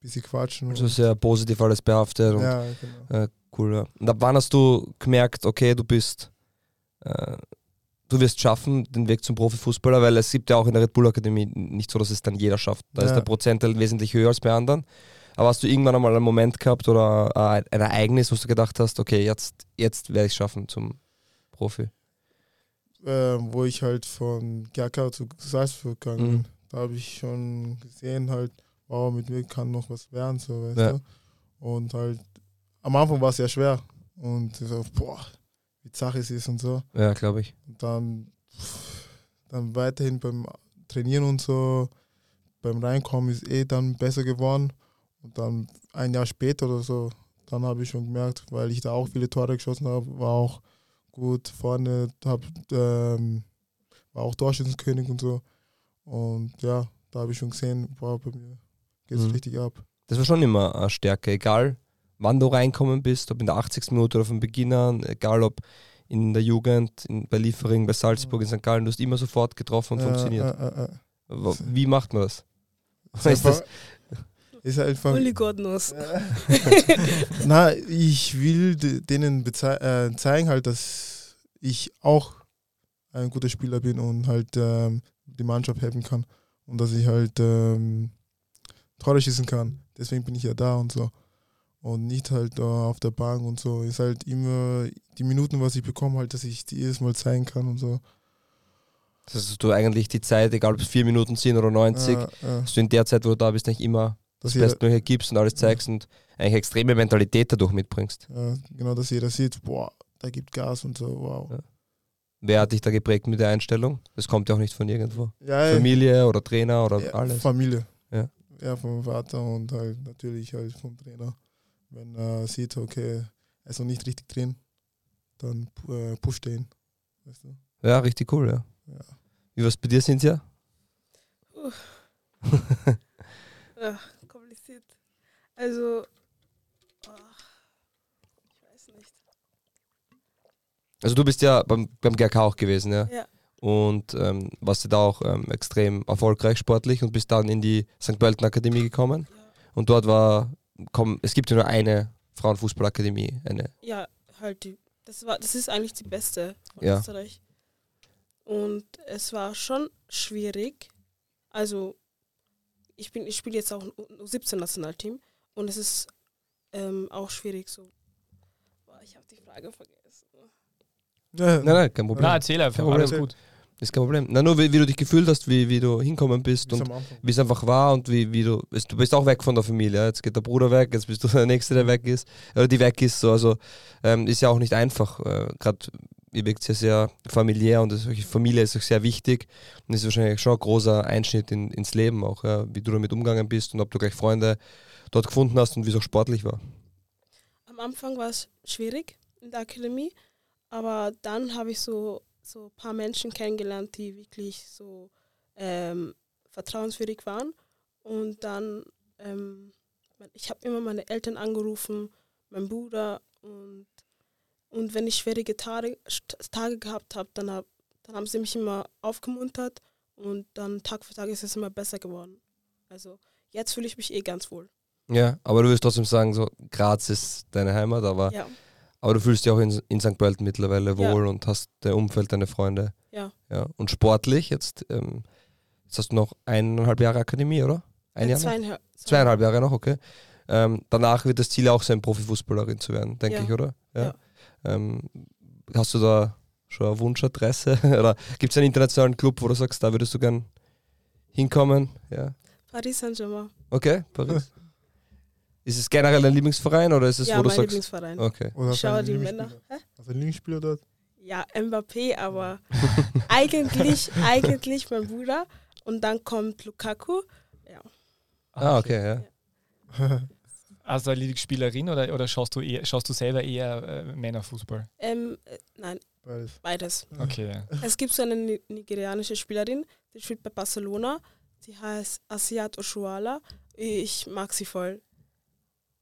bisschen quatschen. Also sehr positiv alles behaftet und ja, genau. cool. Ja. Und ab wann hast du gemerkt, okay, du bist, äh, du wirst schaffen, den Weg zum Profifußballer, weil es gibt ja auch in der Red Bull Akademie nicht so, dass es dann jeder schafft. Da ist Ja. der Prozentanteil wesentlich höher als bei anderen. Aber hast du irgendwann einmal einen Moment gehabt oder äh, ein Ereignis, wo du gedacht hast, okay, jetzt, jetzt werde ich es schaffen zum Profi? äh, wo ich halt von GK zu Salzburg gegangen Mhm. bin. Da habe ich schon gesehen, halt, wow, mit mir kann noch was werden, so, weißt Ja. du. Und halt, am Anfang war es sehr schwer. Und ich so, boah, wie zach es ist und so. Ja, glaube ich. Und dann, dann weiterhin beim Trainieren und so, beim Reinkommen ist eh dann besser geworden. Und dann ein Jahr später oder so, dann habe ich schon gemerkt, weil ich da auch viele Tore geschossen habe, war auch gut vorne, hab, ähm, war auch Torschützenkönig und so. Und ja, da habe ich schon gesehen, boah, bei mir geht es Mhm. richtig ab. Das war schon immer eine Stärke, egal wann du reinkommen bist, ob in der 80. Minute oder von Beginn an, egal ob in der Jugend, in, bei Liefering, bei Salzburg, in St. Gallen, du hast immer sofort getroffen und Ja, funktioniert. Äh, äh, äh. Wie macht man das? Ist das ist einfach Only God knows. *laughs* Na, ich will de- denen äh, zeigen halt, dass ich auch ein guter Spieler bin und halt ähm, die Mannschaft helfen kann und dass ich halt ähm, Tore schießen kann. Deswegen bin ich ja da und so. Und nicht halt äh, auf der Bank und so. Ist halt immer die Minuten, was ich bekomme, halt, dass ich die jedes Mal zeigen kann und so. Das heißt, dass du eigentlich die Zeit, egal ob es vier Minuten sind oder 90, Äh, äh, dass du in der Zeit, wo du da bist, eigentlich immer dass jeder, Bestmögliche gibst und alles zeigst und eigentlich extreme Mentalität dadurch mitbringst. äh, genau, dass jeder sieht, boah, da gibt Gas und so, wow. Ja. Wer hat dich da geprägt mit der Einstellung? Das kommt ja auch nicht von irgendwo. Ja. Familie oder Trainer oder Ja, alles. Familie. Ja. Ja, vom Vater und halt natürlich halt vom Trainer. Wenn er sieht, okay, er ist noch nicht richtig drin, dann äh, pusht er ihn. Weißt du? Ja, richtig cool, ja. Ja. Wie was bei dir, Cynthia? Ja. *laughs* Also, ich weiß nicht. Also du bist ja beim, beim GRK auch gewesen, ja? Ja. Und ähm, warst du da auch ähm, extrem erfolgreich sportlich und bist dann in die St. Pölten Akademie gekommen. Ja, Und dort war, komm, es gibt ja nur eine Frauenfußballakademie, eine. ja halt die. Das war, das ist eigentlich die beste von Ja. Österreich. Und es war schon schwierig. Also, ich bin, ich spiele jetzt auch ein U17-Nationalteam und es ist ähm, auch schwierig so. Boah, ich habe die Frage vergessen. Nein, nein, kein Problem. Na, erzähl einfach, Kein alles Problem. gut. ist kein Problem. Na, nur wie, wie du dich gefühlt hast, wie, wie du hinkommen bist Bis und wie es einfach war und wie, wie du. Du bist auch weg von der Familie. ja. Jetzt geht der Bruder weg, jetzt bist du *laughs* der Nächste, der weg ist. Oder die weg ist. So. Also ähm, ist ja auch nicht einfach. Äh, Gerade ihr wirkt ja sehr familiär und das, Familie ist euch sehr wichtig. Und ist wahrscheinlich schon ein großer Einschnitt in, ins Leben auch, ja, wie du damit umgegangen bist und ob du gleich Freunde dort gefunden hast und wie es auch sportlich war. Am Anfang war es schwierig in der Akademie, aber dann habe ich so, so ein paar Menschen kennengelernt, die wirklich so ähm, vertrauenswürdig waren. Und dann, ähm, ich habe immer meine Eltern angerufen, meinen Bruder und, und wenn ich schwierige Tage, Tage gehabt habe, dann, hab, dann haben sie mich immer aufgemuntert und dann Tag für Tag ist es immer besser geworden. Also jetzt fühle ich mich eh ganz wohl. Ja, aber du würdest trotzdem sagen, so Graz ist deine Heimat, aber, Ja, aber du fühlst dich auch in, in St. Pölten mittlerweile Ja. wohl und hast dein Umfeld, deine Freunde. ja. Ja. Und sportlich, jetzt, ähm, jetzt hast du noch eineinhalb Jahre Akademie, oder? Ein Äh, Jahr? zweieinhalb, Zweieinhalb Jahre noch, okay. Ähm, danach wird das Ziel auch sein, Profifußballerin zu werden, denke Ja. ich, oder? Ja. Ähm, hast du da schon eine Wunschadresse? *laughs* oder gibt es einen internationalen Club, wo du sagst, da würdest du gern hinkommen? Ja. Paris Saint-Germain. Okay, Paris. Ist es generell dein Lieblingsverein oder ist es, Ja, wo du mein sagst? Lieblingsverein. Okay. Oder Ich schaue die Männer. Hä? Hast du einen Lieblingsspieler dort? Ja, Mbappé, aber *laughs* eigentlich, eigentlich mein Bruder. Und dann kommt Lukaku. Ah, okay, ja. *laughs* Also eine Lieblingsspielerin oder, oder schaust, du eher, schaust du selber eher äh, Männerfußball? Ähm, äh, nein, Beides. beides. Okay, ja. *laughs* Es gibt so eine ni- nigerianische Spielerin, die spielt bei Barcelona. Die heißt Asiat Oshuala. Ich mag sie voll.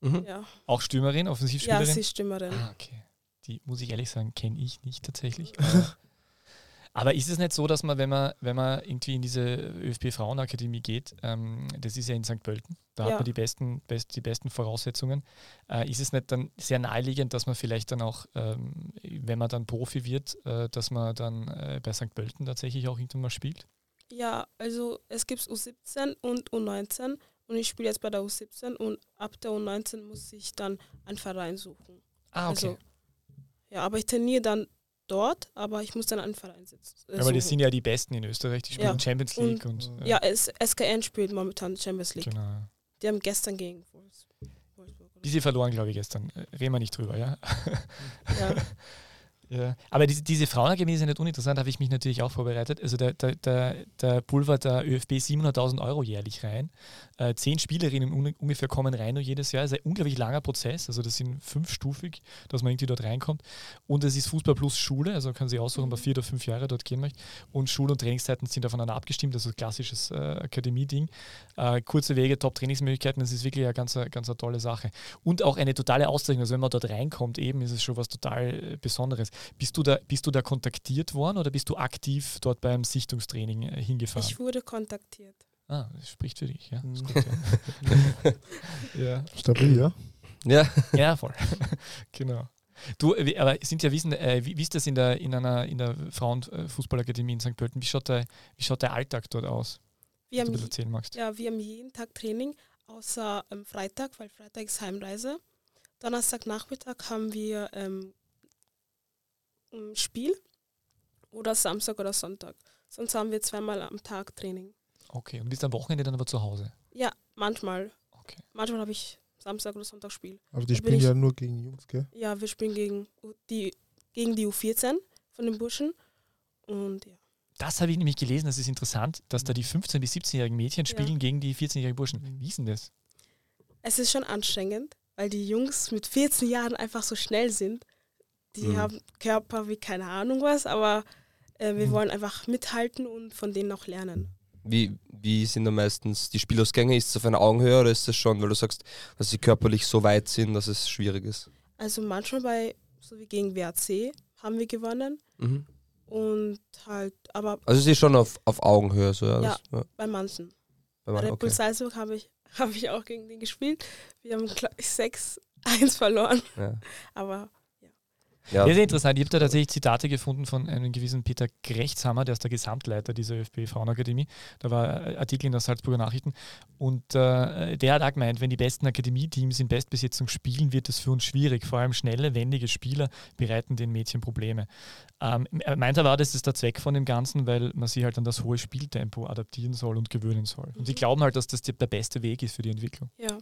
Mhm. Ja, Auch Stürmerin, ja Offensivspielerin? sie ist Stürmerin. Ah, okay. Die muss ich ehrlich sagen, kenne ich nicht tatsächlich. Aber, *laughs* aber ist es nicht so, dass man, wenn man, wenn man irgendwie in diese ÖFB Frauenakademie geht, ähm, das ist ja in St. Pölten, da hat Ja. man die besten, best, die besten Voraussetzungen, äh, ist es nicht dann sehr naheliegend, dass man vielleicht dann auch, ähm, wenn man dann Profi wird, äh, dass man dann äh, bei St. Pölten tatsächlich auch irgendwann mal spielt? Ja, also es gibt U17 und U19 und ich spiele jetzt bei der U17 und ab der U19 muss ich dann einen Verein suchen. Ah, Also, ja, aber ich trainiere dann dort, aber ich muss dann einen Verein sitzen. Äh, aber suchen. sind ja die Besten in Österreich, die spielen Ja. Champions League und, Und- ja, es, SKN spielt momentan Champions League. genau. Die haben gestern gegen Wolfs- Wolfsburg. Die sie verloren, glaube ich, gestern. Äh, Reden wir nicht drüber, ja? Ja. *laughs* Ja, aber diese, diese Frauenakademie ist ja nicht uninteressant, habe ich mich natürlich auch vorbereitet. Also der, der, der, der pulvert der ÖFB 700.000 Euro jährlich rein. Äh, zehn Spielerinnen un ungefähr kommen rein nur jedes Jahr. Das ist ein unglaublich langer Prozess. Also das sind fünfstufig, dass man irgendwie dort reinkommt. Und es ist Fußball plus Schule, also kann sie aussuchen, ob man vier oder fünf Jahre dort gehen möchte. Und Schul- und Trainingszeiten sind aufeinander abgestimmt, also klassisches äh, Akademie-Ding. Äh, kurze Wege, Top-Trainingsmöglichkeiten, das ist wirklich eine ganz, ganz eine tolle Sache. Und auch eine totale Auszeichnung. Also wenn man dort reinkommt, eben ist es schon was total äh, Besonderes. Bist du da, bist du da kontaktiert worden oder bist du aktiv dort beim Sichtungstraining äh, hingefahren? Ich wurde kontaktiert. ah, das spricht für dich, ja. Ist Mhm. gut, ja. ja. Stabil, ja? Ja, ja, voll. *laughs* genau. Du, wie- aber sind ja wissen, äh, wie, wie ist das in der, in einer in der Frauenfußballakademie in St. Pölten? Wie schaut, der, wie schaut der Alltag dort aus, Wir wenn du haben, das erzählen magst? ja, wir haben jeden Tag Training, außer am Freitag, weil Freitag ist Heimreise. Donnerstagnachmittag haben wir ähm, Spiel oder Samstag oder Sonntag. Sonst haben wir zweimal am Tag Training. Okay, und bist am Wochenende dann aber zu Hause? Ja, manchmal. Okay. Manchmal habe ich Samstag oder Sonntag Spiel. Aber die Da spielen ich- ja nur gegen Jungs, gell? Ja, wir spielen gegen die, gegen die U14 von den Burschen. Und ja. Das habe ich nämlich gelesen, das ist interessant, dass da die 15- bis 17-jährigen Mädchen Ja. spielen gegen die 14-jährigen Burschen. Wie ist denn das? Es ist schon anstrengend, weil die Jungs mit 14 Jahren einfach so schnell sind. Die Mhm. haben Körper wie keine Ahnung was, aber äh, wir Mhm. wollen einfach mithalten und von denen auch lernen. wie, wie sind da meistens die Spielausgänge? Ist es auf einer Augenhöhe oder ist es schon, weil du sagst, dass sie körperlich so weit sind, dass es schwierig ist? Also manchmal bei, so wie gegen WRC, haben wir gewonnen. Mhm. Und halt, aber Also es ist schon auf, auf Augenhöhe, so, ja. Ja. Das, ja. bei manchen. Bei Bei man, Red Bull okay. Salzburg habe ich, *laughs* hab ich auch gegen den gespielt. Wir haben, glaube ich, 6-1 verloren. ja. *laughs* Aber Ja, Ja, sehr interessant. Ich habe da tatsächlich Zitate gefunden von einem gewissen Peter Grechtshammer, der ist der Gesamtleiter dieser ÖFB Frauenakademie. Da war ein Artikel in der Salzburger Nachrichten. Und äh, der hat auch gemeint, wenn die besten Akademieteams in Bestbesetzung spielen, wird es für uns schwierig. Vor allem schnelle, wendige Spieler bereiten den Mädchen Probleme. Ähm, er meint aber, auch, das ist der Zweck von dem Ganzen, weil man sie halt an das hohe Spieltempo adaptieren soll und gewöhnen soll. Und sie glauben halt, dass das der beste Weg ist für die Entwicklung. Ja.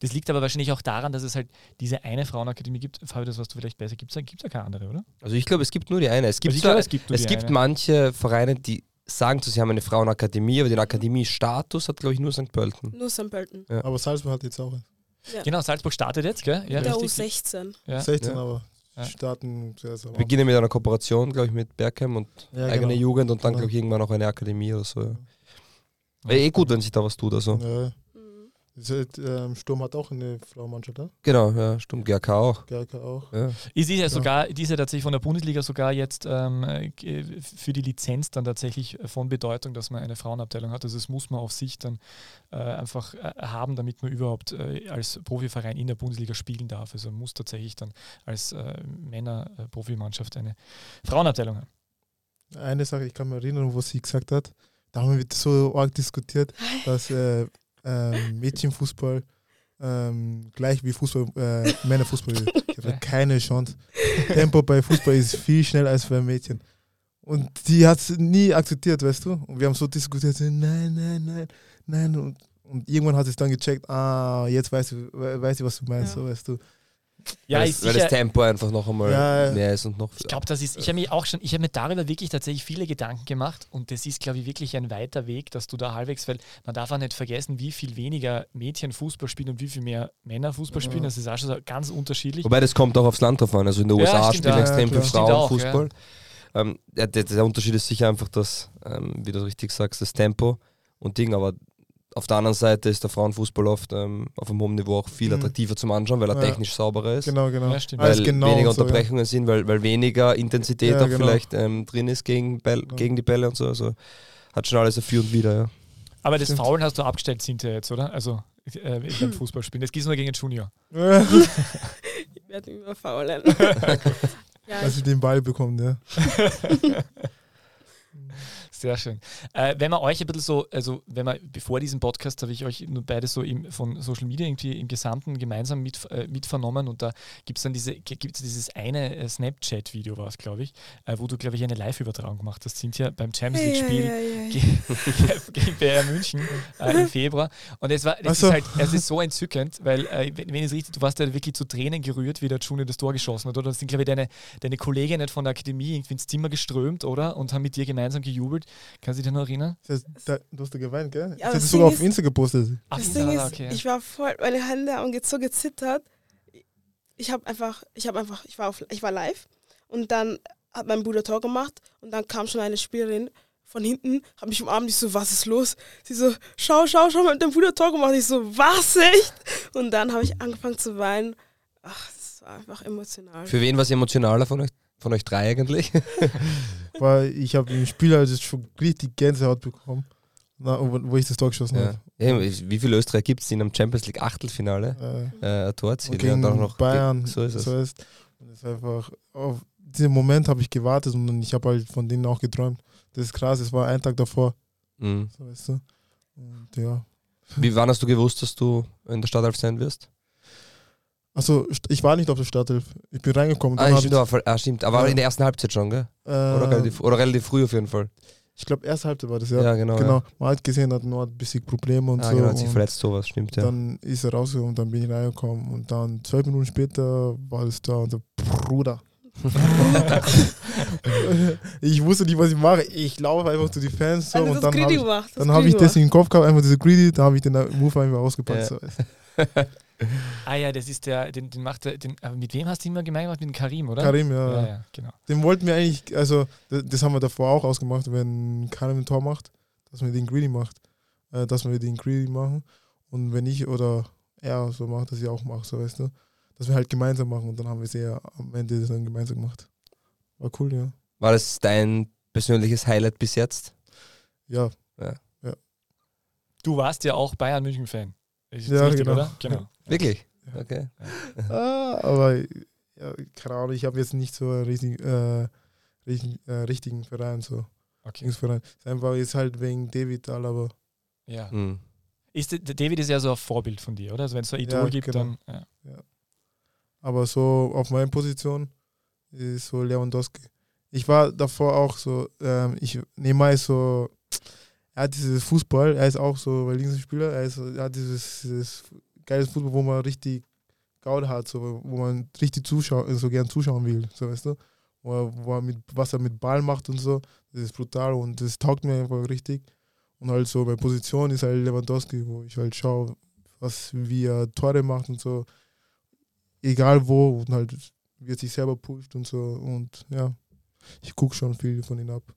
Das liegt aber wahrscheinlich auch daran, dass es halt diese eine Frauenakademie gibt. Fabi, das weißt du vielleicht besser. Gibt es gibt's ja keine andere, oder? also ich glaube, es gibt nur die eine. Es gibt, Also ich glaube, es gibt nur es gibt eine. manche Vereine, die sagen zwar, sie haben eine Frauenakademie, aber den Akademiestatus hat, glaube ich, nur St. Pölten. Nur St. Pölten. Aber Salzburg hat jetzt auch eins. Ja. Genau, Salzburg startet jetzt, gell? Ja, der richtig. U16. Ja. 16, Ja. aber Ja. starten zuerst. Wir beginnen mit einer Kooperation, glaube ich, mit Bergheim und Ja, eigene genau. Jugend und dann, Genau. glaube ich, irgendwann auch eine Akademie oder so. Ja. Wäre eh gut, wenn sich da was tut. Also. Sturm hat auch eine Frauenmannschaft, ne? Genau, ja, stimmt. GRK auch. GRK auch. Ja. Ist ja sogar, die ist ja tatsächlich von der Bundesliga sogar jetzt ähm, äh, für die Lizenz dann tatsächlich von Bedeutung, dass man eine Frauenabteilung hat. Also das muss man auf sich dann äh, einfach äh, haben, damit man überhaupt äh, als Profiverein in der Bundesliga spielen darf. Also man muss tatsächlich dann als äh, Männer-Profimannschaft eine Frauenabteilung haben. Eine Sache, ich kann mich erinnern, wo sie gesagt hat, da haben wir so arg diskutiert, *laughs* dass äh, ähm, Mädchenfußball ähm, gleich wie Fußball, äh, Männerfußball. *laughs* Ich habe keine Chance. Tempo bei Fußball ist viel schneller als bei Mädchen. Und die hat es nie akzeptiert, weißt du? Und wir haben so diskutiert, nein, nein, nein, nein. Und, und irgendwann hat sie es dann gecheckt, ah, jetzt weiß ich, weiß ich was du meinst, Ja. so weißt du. Ja, weil, ist das, weil sicher, das Tempo einfach noch einmal Ja. mehr ist und noch. Ich glaube, das ist, ich habe mir auch schon, ich habe mir darüber wirklich tatsächlich viele Gedanken gemacht und das ist, glaube ich, wirklich ein weiter Weg, dass du da halbwegs, weil man darf auch nicht vergessen, wie viel weniger Mädchen Fußball spielen und wie viel mehr Männer Fußball spielen. Ja. Das ist auch schon so ganz unterschiedlich. Wobei das kommt auch aufs Land drauf an. Also in den Ja, USA spielen extrem viele Frauen auch, Fußball. Ähm, der, der Unterschied ist sicher einfach das, ähm, wie du richtig sagst, das Tempo und Ding. Aber auf der anderen Seite ist der Frauenfußball oft ähm, auf einem hohen Niveau auch viel Mhm. attraktiver zum Anschauen, weil er Ja. technisch sauberer ist. Genau, genau. Ja. Weil genau weniger so, ja. Unterbrechungen sind, weil, weil weniger Intensität Ja, auch genau. vielleicht ähm, drin ist gegen, Bell, Genau. gegen die Bälle und so. Also hat schon alles ein Für und Wider, ja. Aber das Stimmt. Faulen hast du abgestellt, Cynthia, jetzt, oder? Also äh, *laughs* beim Fußballspielen. Das geht nur gegen Junior. *laughs* Ich werde immer faulen. *laughs* ja, Dass sie den Ball bekommen, ja. Sehr schön. Äh, wenn man euch ein bisschen so, also wenn man, bevor diesem Podcast habe ich euch nur beide so im, von Social Media irgendwie im Gesamten gemeinsam mit, äh, mitvernommen und da gibt es dann diese, gibt's dieses eine äh, Snapchat-Video, war es, glaube ich, äh, wo du, glaube ich, eine Live-Übertragung gemacht hast. Sind ja beim Champions League-Spiel ja, ja, ja. ge- gegen *laughs* Bayern München äh, im Februar. Und es war, das Ach so. ist halt, es ist so entzückend, weil, äh, wenn, wenn ich es richtig, du warst ja wirklich zu Tränen gerührt, wie der Junior das Tor geschossen hat, oder? Das sind, glaube ich, deine, deine Kolleginnen von der Akademie irgendwie ins Zimmer geströmt, oder? Und haben mit dir gemeinsam gejubelt. Kannst du dich noch erinnern? Das heißt, da, du hast geweint, gell? Ja, das du sogar auf Insta gepostet. Ach, Das da, Ding ist, okay. ich war voll, meine Hände haben jetzt so gezittert. Ich habe einfach, ich habe einfach, ich war, auf, ich war live und dann hat mein Bruder Tor gemacht und dann kam schon eine Spielerin von hinten, hat mich umarmt, ich so, was ist los? Sie so, schau, schau, schau, mit dem Bruder Tor gemacht. Ich so, was, echt? Und dann habe ich angefangen zu weinen. Ach, das war einfach emotional. Für wen war es emotionaler von euch, von euch drei eigentlich? *laughs* Weil ich habe im Spiel also schon richtig Gänsehaut bekommen, na, wo ich das Tor geschossen ja. habe. Wie viele Österreicher gibt es, die in einem Champions League Achtelfinale Äh, äh, ein Tor und erzielen? gegen und auch noch Bayern. So ist es. Das heißt, und es ist einfach, auf diesen Moment habe ich gewartet und ich habe halt von denen auch geträumt. Das ist krass, es war ein Tag davor, Mhm. so weißt du. Und ja. Wie, wann hast du gewusst, dass du in der Startelf sein wirst? Also ich war nicht auf der Startelf. Ich bin reingekommen. Ah, stimmt, aber, ah, stimmt. aber Ja. in der ersten Halbzeit schon, gell? ich, Oder, äh, relativ, oder relativ früh auf jeden Fall. ich glaube, erste Halbzeit war das, ja. Ja, genau. genau. Ja. Man hat gesehen, hat nur ein bisschen Probleme und Ah, so. genau, hat sich verletzt, sowas, stimmt, ja. Dann ist er rausgekommen und dann bin ich reingekommen. Und dann zwölf Minuten später war es da und so, Bruder. *laughs* ich wusste nicht, was ich mache. Ich laufe einfach zu den Fans so, also und das dann habe ich, hab ich das in den Kopf gehabt, einfach diese Greedy, da habe ich den Move einfach ausgepackt. Ja. So. *laughs* Ah ja, das ist der, den, den macht der, den, aber mit wem hast du immer gemein gemacht? Mit dem Karim, oder? Karim, ja. Ja, ja, genau. Den wollten wir eigentlich, also das, das haben wir davor auch ausgemacht, wenn Karim ein Tor macht, dass man den Greedy macht. Äh, dass wir den Greedy machen. Und wenn ich oder er so macht, dass ich auch mache, so weißt du. Dass wir halt gemeinsam machen und dann haben wir es ja am Ende dann gemeinsam gemacht. War cool, ja. War das dein persönliches Highlight bis jetzt? Ja, Du warst ja auch Bayern München-Fan. Ist Ja, richtig, genau. oder? Genau. Wirklich? Ja. Okay. ah, aber ja, keine Ahnung, ich habe jetzt nicht so einen richtig, äh, richtig, äh, richtigen Verein, so. Okay. Ist einfach jetzt halt wegen David Alaba. Ja. Mhm. Ist, der David ist ja so ein Vorbild von dir, oder? Also wenn es so ein Idol Ja, gibt, genau. dann. Ja. Aber so auf meiner Position ist so Lewandowski. Ich war davor auch so, ähm, ich Neymar ist so, er hat dieses Fußball, er ist auch so ein Linksspieler, er, ist, er hat dieses, dieses geiles Fußball, wo man richtig Gaude hat, so, wo man richtig zuschauen, so gern zuschauen will, so weißt du. Wo er, wo er mit, was er mit Ball macht und so, das ist brutal und das taugt mir einfach richtig. Und halt so, meine Position ist halt Lewandowski, wo ich halt schaue, was, wie er Tore macht und so egal wo und halt wie er sich selber pusht und so und ja, ich gucke schon viel von ihm ab.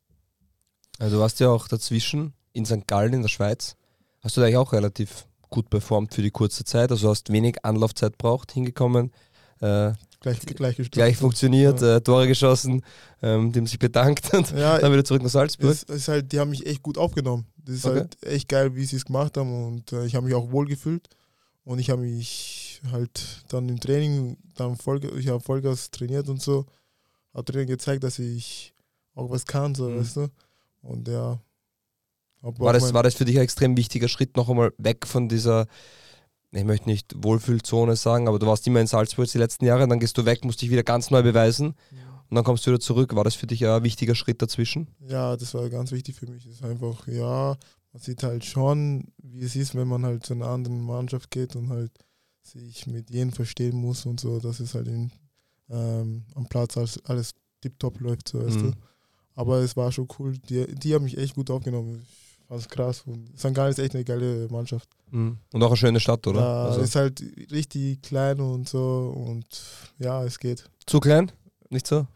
Also du warst ja auch dazwischen in St. Gallen in der Schweiz. Hast du da eigentlich auch relativ gut performt für die kurze Zeit. Also hast wenig Anlaufzeit braucht, hingekommen, äh, Gleich, gleich gleich funktioniert, Ja. äh, Tore geschossen, ähm, dem sich bedankt und Ja, dann wieder zurück nach Salzburg. es ist halt, die haben mich echt gut aufgenommen. Das ist Okay. halt echt geil, wie sie es gemacht haben und äh, ich habe mich auch wohl gefühlt und ich habe mich halt dann im Training, dann Voll, ich habe Vollgas trainiert und so, habe Training gezeigt, dass ich auch was kann, so, Mhm. weißt du. Und ja. War das, war das für dich ein extrem wichtiger Schritt, noch einmal weg von dieser, ich möchte nicht Wohlfühlzone sagen, aber du warst immer in Salzburg die letzten Jahre, dann gehst du weg, musst dich wieder ganz neu beweisen und dann kommst du wieder zurück. War das für dich ein wichtiger Schritt dazwischen? Ja, das war ganz wichtig für mich. Das ist einfach, ja, man sieht halt schon, wie es ist, wenn man halt zu einer anderen Mannschaft geht und halt sich mit jedem verstehen muss und so, dass es halt in, ähm, am Platz alles, alles tiptop läuft, so weißt Mhm. du. Aber es war schon cool. Die, die haben mich echt gut aufgenommen. Ich fand's krass. Und St. Gallen ist echt eine geile Mannschaft. Mhm. Und auch eine schöne Stadt, oder? Ja, Also, ist halt richtig klein und so und ja, es geht. zu klein? Nicht so?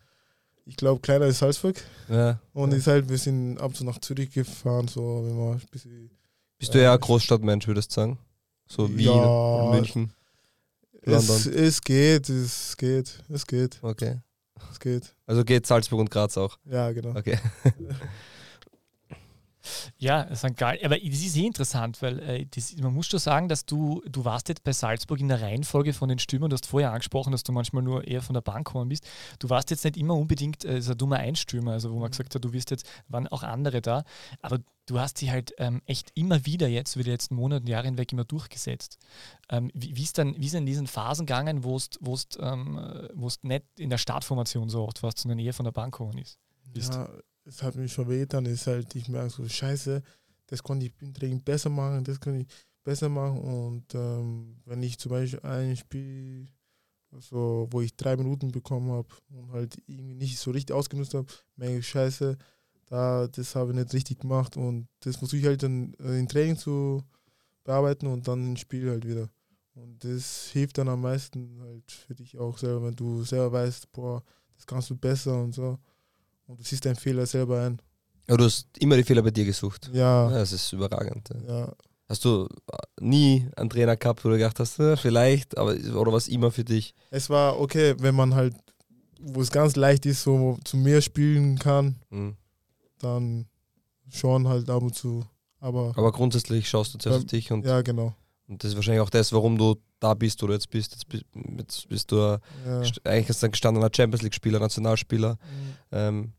Ich glaube, kleiner ist Salzburg Ja. und Ja. ist halt, wir sind ab und zu nach Zürich gefahren, so, wenn man ein bisschen Bist du Ja, eher ein ich- Großstadtmensch, würdest du sagen? So Wien Ja. München. Es, London. es geht, es geht, es geht, Okay. es geht. Also geht Salzburg und Graz auch. Ja, genau. Okay. *laughs* Ja, St. Gallen, aber das ist eh interessant, weil äh, das, man muss schon sagen, dass du, du warst jetzt bei Salzburg in der Reihenfolge von den Stürmern, du hast vorher angesprochen, dass du manchmal nur eher von der Bank gekommen bist. Du warst jetzt nicht immer unbedingt äh, so ein dummer Einstürmer, also wo man gesagt hat, du wirst jetzt, waren auch andere da, aber du hast sie halt ähm, echt immer wieder jetzt, über die letzten Monate und Jahre hinweg immer durchgesetzt. Ähm, wie, ist dann, wie ist in diesen Phasen gegangen, wo es ähm, äh, wo's nicht in der Startformation so oft warst, sondern eher von der Bank gekommen ist? Bist. Ja, es hat mich schon wehgetan. Ist halt, ich merke so, scheiße, das konnte ich im Training besser machen, das kann ich besser machen. Und ähm, wenn ich zum Beispiel ein Spiel, so, wo ich drei Minuten bekommen habe und halt irgendwie nicht so richtig ausgenutzt habe, merke ich, scheiße, da, das habe ich nicht richtig gemacht. Und das versuche ich halt dann äh, im Training zu bearbeiten und dann im Spiel halt wieder. Und das hilft dann am meisten halt für dich auch selber, wenn du selber weißt, boah, das kannst du besser und so. Und du siehst deinen Fehler selber ein. Aber du hast immer die Fehler bei dir gesucht. Ja, Ja, das ist überragend. ja. ja. Hast du äh, nie einen Trainer gehabt, wo du gedacht hast, äh, vielleicht, aber oder was immer für dich? Es war okay, wenn man halt, wo es ganz leicht ist, so zu mir spielen kann, Mhm. dann schon halt ab und zu. Aber, Aber grundsätzlich schaust du zuerst Ähm, auf dich und, ja, genau. und das ist wahrscheinlich auch das, warum du da bist, wo du jetzt bist. Jetzt bist, jetzt bist du Ja. eigentlich ein gestandener Champions League-Spieler, Nationalspieler Mhm. ähm,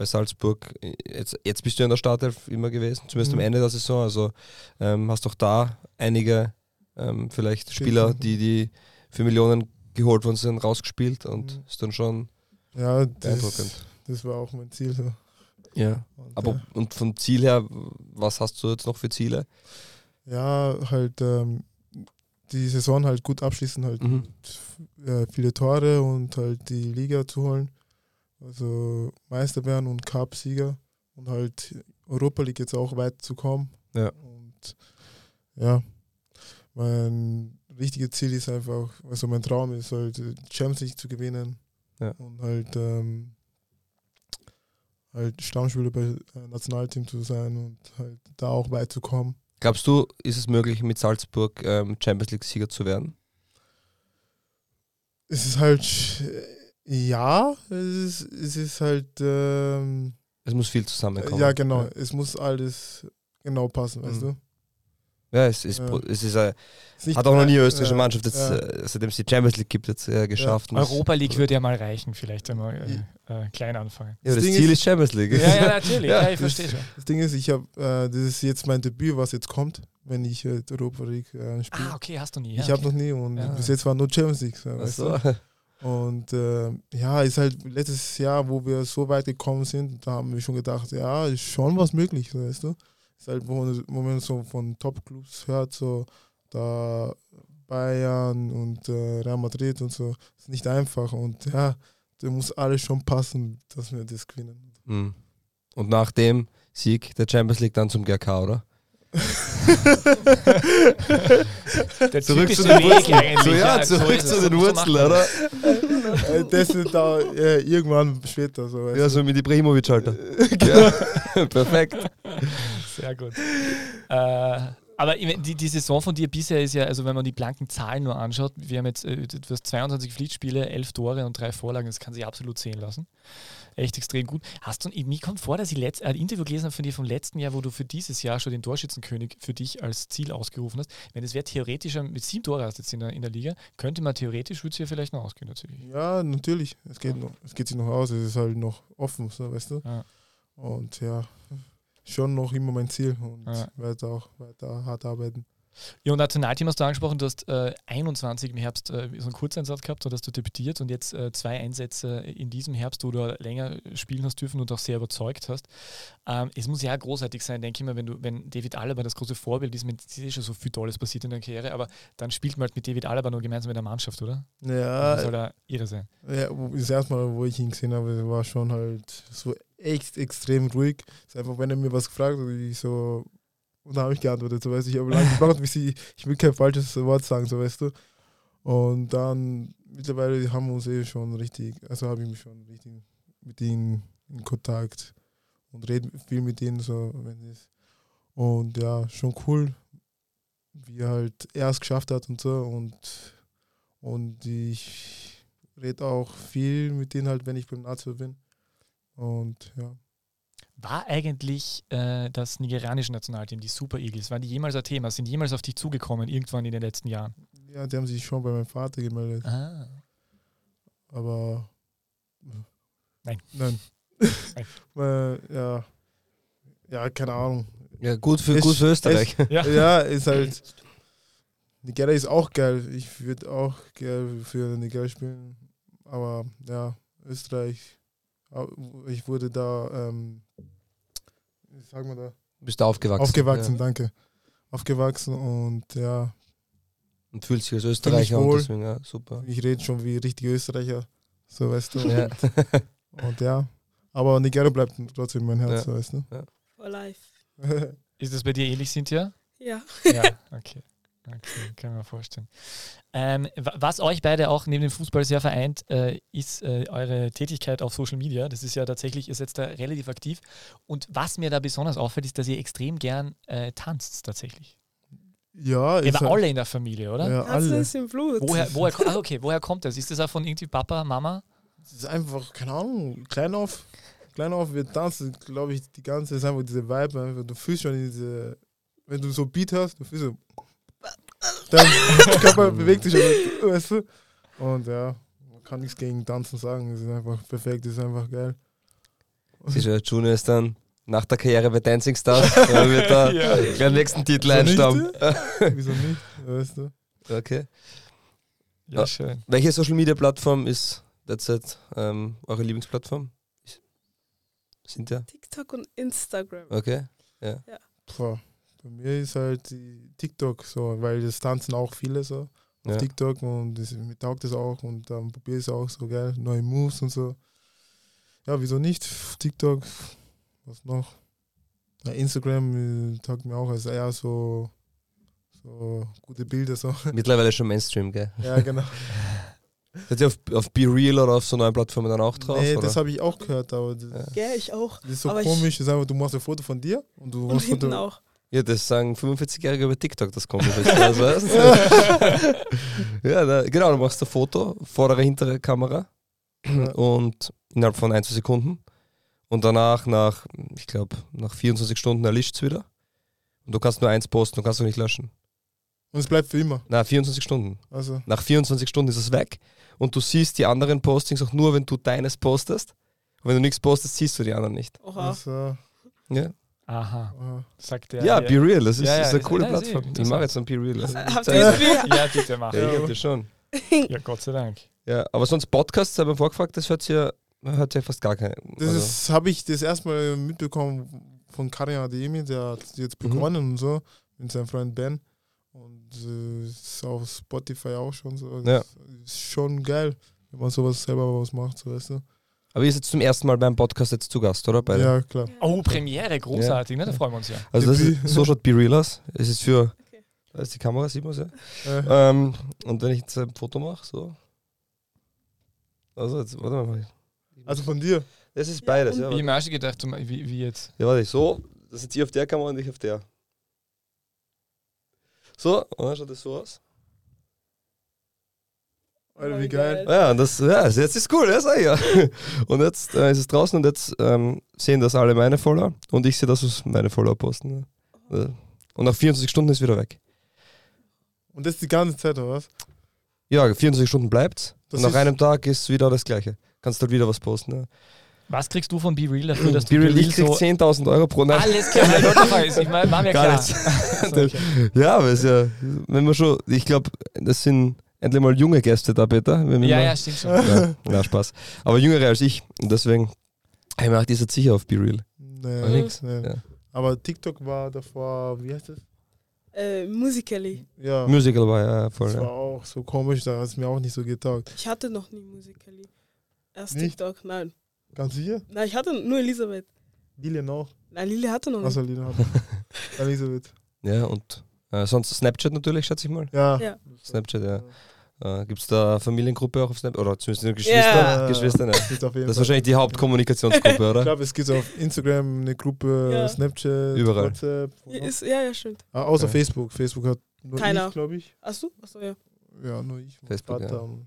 bei Salzburg. Jetzt, jetzt bist du in der Startelf immer gewesen, zumindest Mhm. am Ende der Saison. Also ähm, hast auch da einige ähm, vielleicht. Spieler, die, die für Millionen geholt worden sind, rausgespielt und Mhm. ist dann schon Ja, das, beeindruckend. das war auch mein Ziel. So. Ja. Und, Aber und vom Ziel her, was hast du jetzt noch für Ziele? ja, halt ähm, die Saison halt gut abschließen, halt Mhm. äh, viele Tore und halt die Liga zu holen. Also Meister werden und Cup-Sieger und halt Europa League jetzt auch weit zu kommen. Ja. Und ja, mein richtiges Ziel ist einfach, also mein Traum ist halt Champions League zu gewinnen Ja. und halt ähm, halt Stammspieler bei äh, Nationalteam zu sein und halt da auch weit zu kommen. Glaubst du, ist es möglich, mit Salzburg ähm, Champions League-Sieger zu werden? Es ist halt, ja, es ist, es ist halt, ähm, Es muss viel zusammenkommen. ja genau, Ja. es muss alles genau passen, weißt Mhm. du? Ja, es ist, Ja. es ist äh, Ist nicht hat auch noch nie eine österreichische ja, Mannschaft, jetzt, ja. äh, seitdem es die Champions League gibt, jetzt äh, geschafft. Europa League würde ja mal reichen, vielleicht einmal äh, äh, klein anfangen. Ja, das Das Ziel ist- ist Champions League. Ja, ja, natürlich. *laughs* Ja, Ja, ich das- verstehe schon. Das Ding ist, ich habe, äh, das ist jetzt mein Debüt, was jetzt kommt, wenn ich äh, Europa League äh, spiele. Ah, okay, hast du nie. Ja, ich habe okay. noch nie und Ja. bis jetzt war nur Champions League. So, Ach weißt so. du? *laughs* Und äh, ja, ist halt letztes Jahr, wo wir so weit gekommen sind, da haben wir schon gedacht, ja, ist schon was möglich, weißt du. Ist halt, wo, man- wo man so von Top-Clubs hört, so da Bayern und äh, Real Madrid und so, ist nicht einfach und ja, da muss alles schon passen, dass wir das gewinnen. Mhm. Und nach dem Sieg der Champions League dann zum GK, oder? *laughs* *laughs* Der Zurück zu den Weg Wurzeln. So, ja, zurück zu den Wurzeln, oder? das. Äh, das ist da äh, irgendwann später, so weißt Ja, so mit Ibrahimovic-Alter. *laughs* ja. *laughs* Perfekt. Sehr gut. Äh, aber die, die Saison von dir bisher ist ja, also wenn man die blanken Zahlen nur anschaut, wir haben jetzt äh, du hast 22 Pflichtspiele, 11 Tore und drei Vorlagen, das kann sich absolut sehen lassen. Echt extrem gut. Hast du, mir kommt vor, dass ich letzt, ein Interview gelesen habe von dir vom letzten Jahr, wo du für dieses Jahr schon den Torschützenkönig für dich als Ziel ausgerufen hast. Wenn es wäre theoretisch, mit sieben Tore hast jetzt in der, in der Liga, könnte man theoretisch, würde es ja vielleicht noch ausgehen natürlich. Ja, natürlich. Es geht, noch, es geht sich noch aus, es ist halt noch offen, so, weißt du. Ja. Und ja, schon noch immer mein Ziel und Ja. werde auch weiter hart arbeiten. Ja, und Nationalteam hast du angesprochen, du hast äh, 21 im Herbst äh, so einen Kurzeinsatz gehabt, da hast du debütiert und jetzt äh, zwei Einsätze in diesem Herbst, wo du länger spielen hast dürfen und auch sehr überzeugt hast. Ähm, es muss ja großartig sein, denke ich mal, wenn du, wenn David Alaba das große Vorbild ist, mit es ist schon so viel Tolles passiert in der Karriere, aber dann spielt man halt mit David Alaba nur gemeinsam in der Mannschaft, oder? Ja, das soll ja irre sein. ja das erste Mal, wo ich ihn gesehen habe, war schon halt so echt extrem ruhig. Ist einfach, wenn er mir was gefragt hat, ich so, und dann habe ich geantwortet, so weißt du, ich habe lange gebraucht, bis *laughs* ich, ich will kein falsches Wort sagen, so weißt du. Und dann mittlerweile haben wir uns eh schon richtig, also habe ich mich schon richtig mit ihnen in Kontakt und rede viel mit ihnen so, wenn es und ja, schon cool, wie halt er es geschafft hat und so und und ich rede auch viel mit denen halt, wenn ich beim Nazio bin und ja. War eigentlich äh, das nigerianische Nationalteam, die Super Eagles, waren die jemals ein Thema? Sind die jemals auf dich zugekommen, irgendwann in den letzten Jahren? Ja, die haben sich schon bei meinem Vater gemeldet, Ah. aber Nein. Nein. *laughs* Nein. *laughs* Ja. Ja, keine Ahnung. Ja, gut für, Es- gut für Österreich. Ja. Ja, ist halt. Nigeria ist auch geil. Ich würde auch geil für Nigeria spielen. Aber ja, Österreich. Ich wurde da, ähm, wie sagen wir da? Bist du aufgewachsen. Aufgewachsen, Ja. danke. Aufgewachsen und ja, Und fühlst dich als Österreicher wohl. und deswegen, ja, super. ich rede schon wie richtige Österreicher. So weißt du. Ja. *laughs* Und ja. Aber Nigeria bleibt trotzdem mein Herz, Ja. so weißt du. For life. *laughs* Ist das bei dir ähnlich, Cynthia? Ja. Ja, okay. Okay, kann man vorstellen. Ähm, wa- was euch beide auch neben dem Fußball sehr vereint, äh, ist äh, eure Tätigkeit auf Social Media. Das ist ja tatsächlich, ihr seid da relativ aktiv. Und was mir da besonders auffällt, ist, dass ihr extrem gern äh, tanzt tatsächlich. ja, Ihr ist war halt- alle in der Familie, oder? Ja, Tanzen alle. ist im Blut. Woher, woher, *laughs* ah, okay, woher kommt das? Ist das auch von irgendwie Papa, Mama? Es ist einfach, keine Ahnung, klein auf. Klein auf, wir tanzen, glaube ich, die ganze, ist einfach diese Vibe, einfach, du fühlst schon diese, wenn du so Beat hast, du fühlst so, *laughs* dein Körper bewegt sich, aber, weißt du? Und ja, man kann nichts gegen Tanzen sagen, es ist einfach perfekt, es ist einfach geil. Siehst du, Junior ist dann nach der Karriere bei Dancing Stars, *laughs* da wird da Ja. den nächsten Titel Wieso nicht? einstauben. *laughs* Wieso nicht, weißt du? Okay. Ja, Ja. schön. Welche Social Media Plattform ist derzeit ähm, eure Lieblingsplattform? Sind ja? TikTok und Instagram. Okay. Boah, bei mir ist halt TikTok so, weil das tanzen auch viele so. auf Ja. TikTok und das, mir taugt das auch und dann probiere ich es auch so geil, neue Moves und so. Ja, wieso nicht? TikTok, was noch? Ja, Instagram äh, taugt mir auch, also eher so, so gute Bilder so. *laughs* Mittlerweile schon Mainstream, gell? ja, genau. *laughs* Seid ihr auf, auf Be Real oder auf so neuen Plattformen dann auch drauf? nee, oder? das habe ich auch gehört, aber das, Ja. Ja, ich auch. das ist so Aber ich- komisch, das ist einfach, du machst ein Foto von dir und du Und machst hinten Foto. auch. Ja, das sagen 45-Jährige über TikTok, das komisch ist. Das weißt *laughs* ja, da, genau, du machst ein Foto, vordere, hintere Kamera und innerhalb von ein, zwei Sekunden. Und danach, nach, ich glaube, nach 24 Stunden erlischt es wieder. Und du kannst nur eins posten, du kannst du nicht löschen. Und es bleibt für immer. Na, 24 Stunden. Also, Nach 24 Stunden ist es weg. Und du siehst die anderen Postings auch nur, wenn du deines postest. Und wenn du nichts postest, siehst du die anderen nicht. Oha. also Ja, Aha, sagt der. ja, hier. Be Real, das ist, Ja, ja, das ist eine das- coole ja, das ist Plattform. Ich mache jetzt ein Be Real. Habt ihr das? Ja, bitte mach. ja, Ja, ich hab das schon. Gott sei Dank. Ja, aber sonst Podcasts, habe ich vorgefragt, das hört sich ja, hört ja fast gar kein. Das also, ist habe ich das erstmal mitbekommen von Karin Ademi, der hat jetzt Mhm. begonnen und so, mit seinem Freund Ben. Und äh, ist auf Spotify auch schon so. Ja. Das Ist schon geil, wenn man sowas selber was macht, so weißt du. Aber ihr seid jetzt zum ersten Mal beim Podcast jetzt zu Gast, oder? Beide? Ja, klar. Oh, Premiere, großartig, ne? Da freuen wir uns ja. Also das ist, so schaut Be Real aus. Es ist für, Okay. da ist die Kamera, sieht man es ja. Äh, Ähm, und wenn ich jetzt ein Foto mache, so. Also jetzt, warte mal. also von dir. Das ist Ja, beides, und ja. Ich habe mir auch schon gedacht, wie, wie jetzt. Ja, warte, so. Das sind ihr auf der Kamera und ich auf der. So, und dann schaut das so aus. Alter, wie Oh, geil. Ja, und das, ja, jetzt ist cool, ja, sag ich ja. *laughs* Und jetzt äh, ist es draußen und jetzt ähm, sehen das alle meine Follower und ich sehe das, was meine Follower posten. Ja. Äh, Und nach 24 Stunden ist es wieder weg. Und das die ganze Zeit, oder was? Ja, 24 Stunden bleibt Das und nach einem Tag ist wieder das Gleiche. Kannst halt wieder was posten. Ja. Was kriegst du von Be Real dafür, dass du Be Real, Be ich krieg so 10.000 Euro pro Nacht. alles klar, das ich mein, war mir Gar klar. nichts. *laughs* So, okay. *laughs* Ja, aber es ist ja, wenn man schon, ich glaube, das sind endlich mal junge Gäste da, Peter. Ja, mal- ja, stimmt schon. ja. Ja, Spaß. Aber jüngere als ich. Und deswegen, ich mache die jetzt sicher auf Be Real. Nee, Aber nix. Nee. Ja. Aber TikTok war davor, wie heißt das? Äh, Musically. Ja. Musical war ja voll. Das war Ja. auch so komisch, da hat es mir auch nicht so getaugt. Ich hatte noch nie Musically. Erst Nicht? TikTok, nein. Ganz sicher? Nein, ich hatte nur Elisabeth. Lilian auch. Nein, Lili hatte noch nicht. Achso, Lilian hat. *laughs* Elisabeth. ja, und äh, sonst Snapchat natürlich, schätze ich mal. Ja. Ja. Snapchat, ja. Äh, Gibt es da eine Familiengruppe auch auf Snapchat? Oder zumindest eine Geschwister? Ja. Geschwister, ne? Ist auf jeden Das ist wahrscheinlich die Hauptkommunikationsgruppe, Ich oder? glaube, es gibt auf Instagram eine Gruppe, Ja. Snapchat, Überall. WhatsApp. Ja, Ist, ja, ja, stimmt. Ah, außer Ja. Facebook. Facebook hat nur Keiner. ich, glaube ich. Achso? Achso, ja. Ja, nur ich. Facebook, Vater ja. und-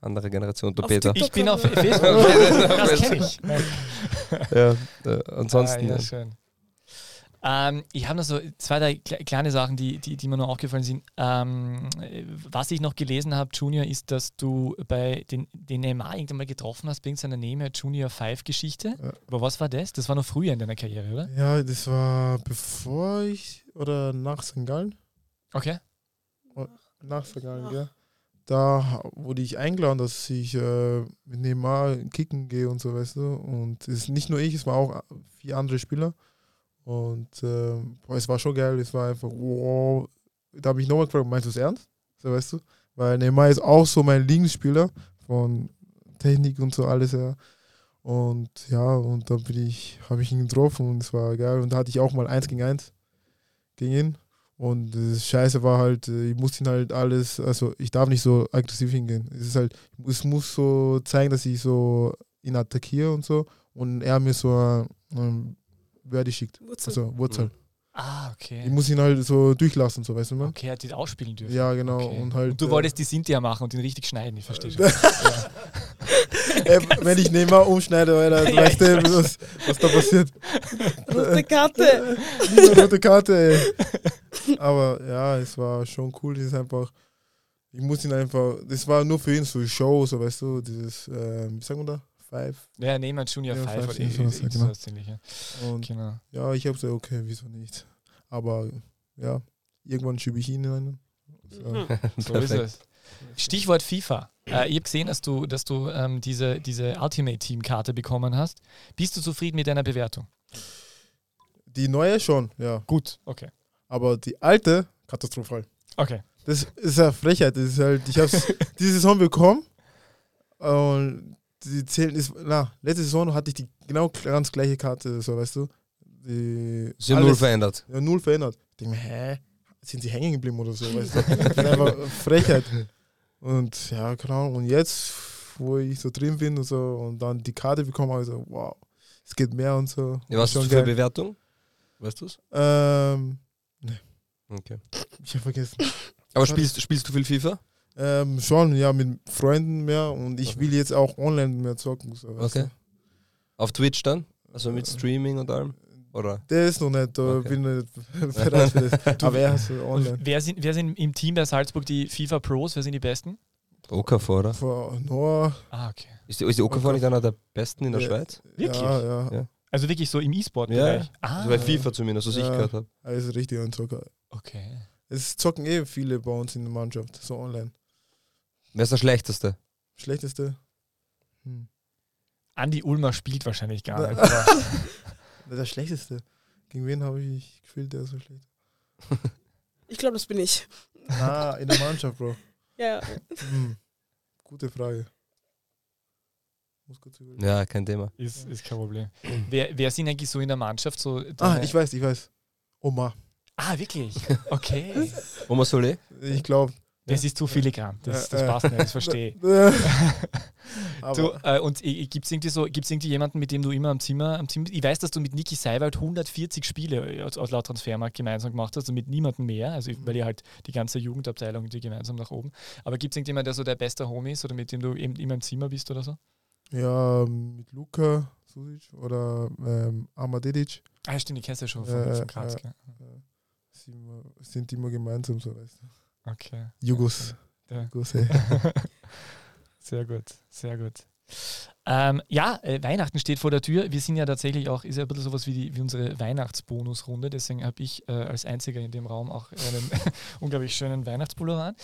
Andere Generation, der Auf Peter. TikTok Ich bin auf Facebook. *laughs* das kenne ich. Ja, äh, ansonsten. Ah, ja, ja. schön. Ähm, ich habe noch so zwei, drei kle- kleine Sachen, die, die, die mir noch aufgefallen sind. Ähm, äh, was ich noch gelesen habe, Junior, ist, dass du bei den, den Neymar irgendwann mal getroffen hast, wegen seiner Nehme Junior 5 Geschichte. Ja. Aber was war das? Das war noch früher in deiner Karriere, oder? Ja, das war bevor ich oder nach St. Gallen. Okay. Nach St. Gallen, ja. Da wurde ich eingeladen, dass ich äh, mit Neymar kicken gehe und so, weißt du. Und es ist nicht nur ich, es waren auch vier andere Spieler. Und äh, boah, es war schon geil, es war einfach, wow. Da habe ich nochmal gefragt, meinst du es ernst? So, weißt du? Weil Neymar ist auch so mein Lieblingsspieler von Technik und so alles, ja. Und ja, und da bin ich, habe ich ihn getroffen und es war geil. Und da hatte ich auch mal eins gegen eins gegen ihn. Und das Scheiße war halt, äh, ich muss ihn halt alles, also ich darf nicht so aggressiv hingehen. Es ist halt, es muss so zeigen, dass ich so ihn attackiere und so. Und er mir so ähm, Werde schickt. Wurzel. Also Wurzel. Ah, Ich okay. muss ihn halt so durchlassen, so weißt du man. Okay, er hat die ausspielen dürfen. Ja, genau. Okay. Und halt. Und du äh, wolltest die Cynthia machen und ihn richtig schneiden, ich verstehe schon. *laughs* äh, wenn ich Neymar umschneide, Alter, du Ja, weißt du, was, was da passiert. Rote Karte. *laughs* Rote Karte, ey. Aber ja, es war schon cool. Es ist einfach, ich muss ihn einfach, das war nur für ihn so Show, so weißt du, dieses, ähm, wie sagen wir da? Five. Ja, nehmen wir Junior Ja, 5 Five, oder ja, irgend- sowas, irgend genau. ähnliches. Und Genau. ja, ich habe gesagt, okay, wieso nicht? Aber ja, irgendwann schiebe ich ihn rein. So. Mhm. *laughs* So ist es. Stichwort FIFA. Äh, ich habe gesehen, dass du, dass du ähm, diese, diese Ultimate Team Karte bekommen hast. Bist du zufrieden mit deiner Bewertung? Die neue schon, ja. Gut, okay. Aber die alte, katastrophal. Okay. Das ist ja Frechheit. Das ist halt, ich habe *laughs* diese Saison bekommen und die zählen ist, na, letzte Saison hatte ich die genau ganz gleiche Karte, so weißt du. Die, Sie haben null verändert. Ja, null verändert. Ich denke mir, hä? Sind sie hängen geblieben oder so? *laughs* Weißt du? Das ist einfach Frechheit. Und ja, Ahnung. Und jetzt, wo ich so drin bin und so und dann die Karte bekomme, habe ich so, wow, es geht mehr und so. Ja, was du für eine geil. Bewertung? Weißt du es? Ähm, Okay. ich habe vergessen. Aber spielst, spielst du viel FIFA? Ähm, schon, ja, mit Freunden mehr und ich will jetzt auch online mehr zocken. So, Okay. Auf Twitch dann? Also mit. Streaming und allem? du. Oder? Der ist noch nicht, da Okay. bin ich nicht bereit für das. *laughs* Aber er ist so online. Wer sind, wer sind im Team bei Salzburg die FIFA Pros? Wer sind die Besten? Okafor, oder? Vor Noah. Ah, okay. Ist die, ist die Okafor nicht einer der besten in der Ja. Schweiz? Wirklich? Ja, ja. Ja. Also wirklich so im E-Sport-Bereich? Ah, Also bei FIFA zumindest, was ich Ja. gehört habe. Er ist richtig ein Zocker. okay. Es zocken eh viele bei uns in der Mannschaft, so online. Wer ist der Schlechteste? Schlechteste? Hm. Andi Ulmer spielt wahrscheinlich gar Na- nicht. Aber *laughs* Der schlechteste. Gegen wen habe ich gefühlt, der ist so schlecht? Ich glaube, das bin ich. Ah, in der Mannschaft, Bro. Ja. Hm. Gute Frage. Muss kurz überlegen. Ja, kein Thema. ist, ist kein Problem. Wer, wer sind eigentlich so in der Mannschaft? So Ah, ich weiß, ich weiß. Oma. ah, wirklich? Okay. *laughs* Oma Solé? Ich glaube. Das ist zu filigran. Das, das Äh, äh. passt nicht, das verstehe *laughs* Du, äh, und gibt es irgendwie so, gibt's irgendwie jemanden, mit dem du immer am Zimmer, am Zimmer, ich weiß, dass du mit Niki Seiwald 140 Spiele aus, aus laut Transfermarkt gemeinsam gemacht hast und mit niemandem mehr, also weil ihr halt die ganze Jugendabteilung die gemeinsam nach oben. Aber gibt es irgendjemanden, der so der beste Homie ist oder mit dem du eben immer im Zimmer bist oder so? ja, mit Luka Susic oder ähm, Amadedic Ah, stimmt, die kennst du ja schon von, Äh, von Graz. äh. sind, wir- sind immer gemeinsam so, weißt du. Okay. Jugos. Ja. Jugos ey. *laughs* sehr gut, sehr gut. Ähm, ja, äh, Weihnachten steht vor der Tür. Wir sind ja tatsächlich auch, ist ja ein bisschen sowas wie, die, wie unsere Weihnachtsbonusrunde. Deswegen habe ich äh, als Einziger in dem Raum auch einen *laughs* unglaublich schönen Weihnachtspullover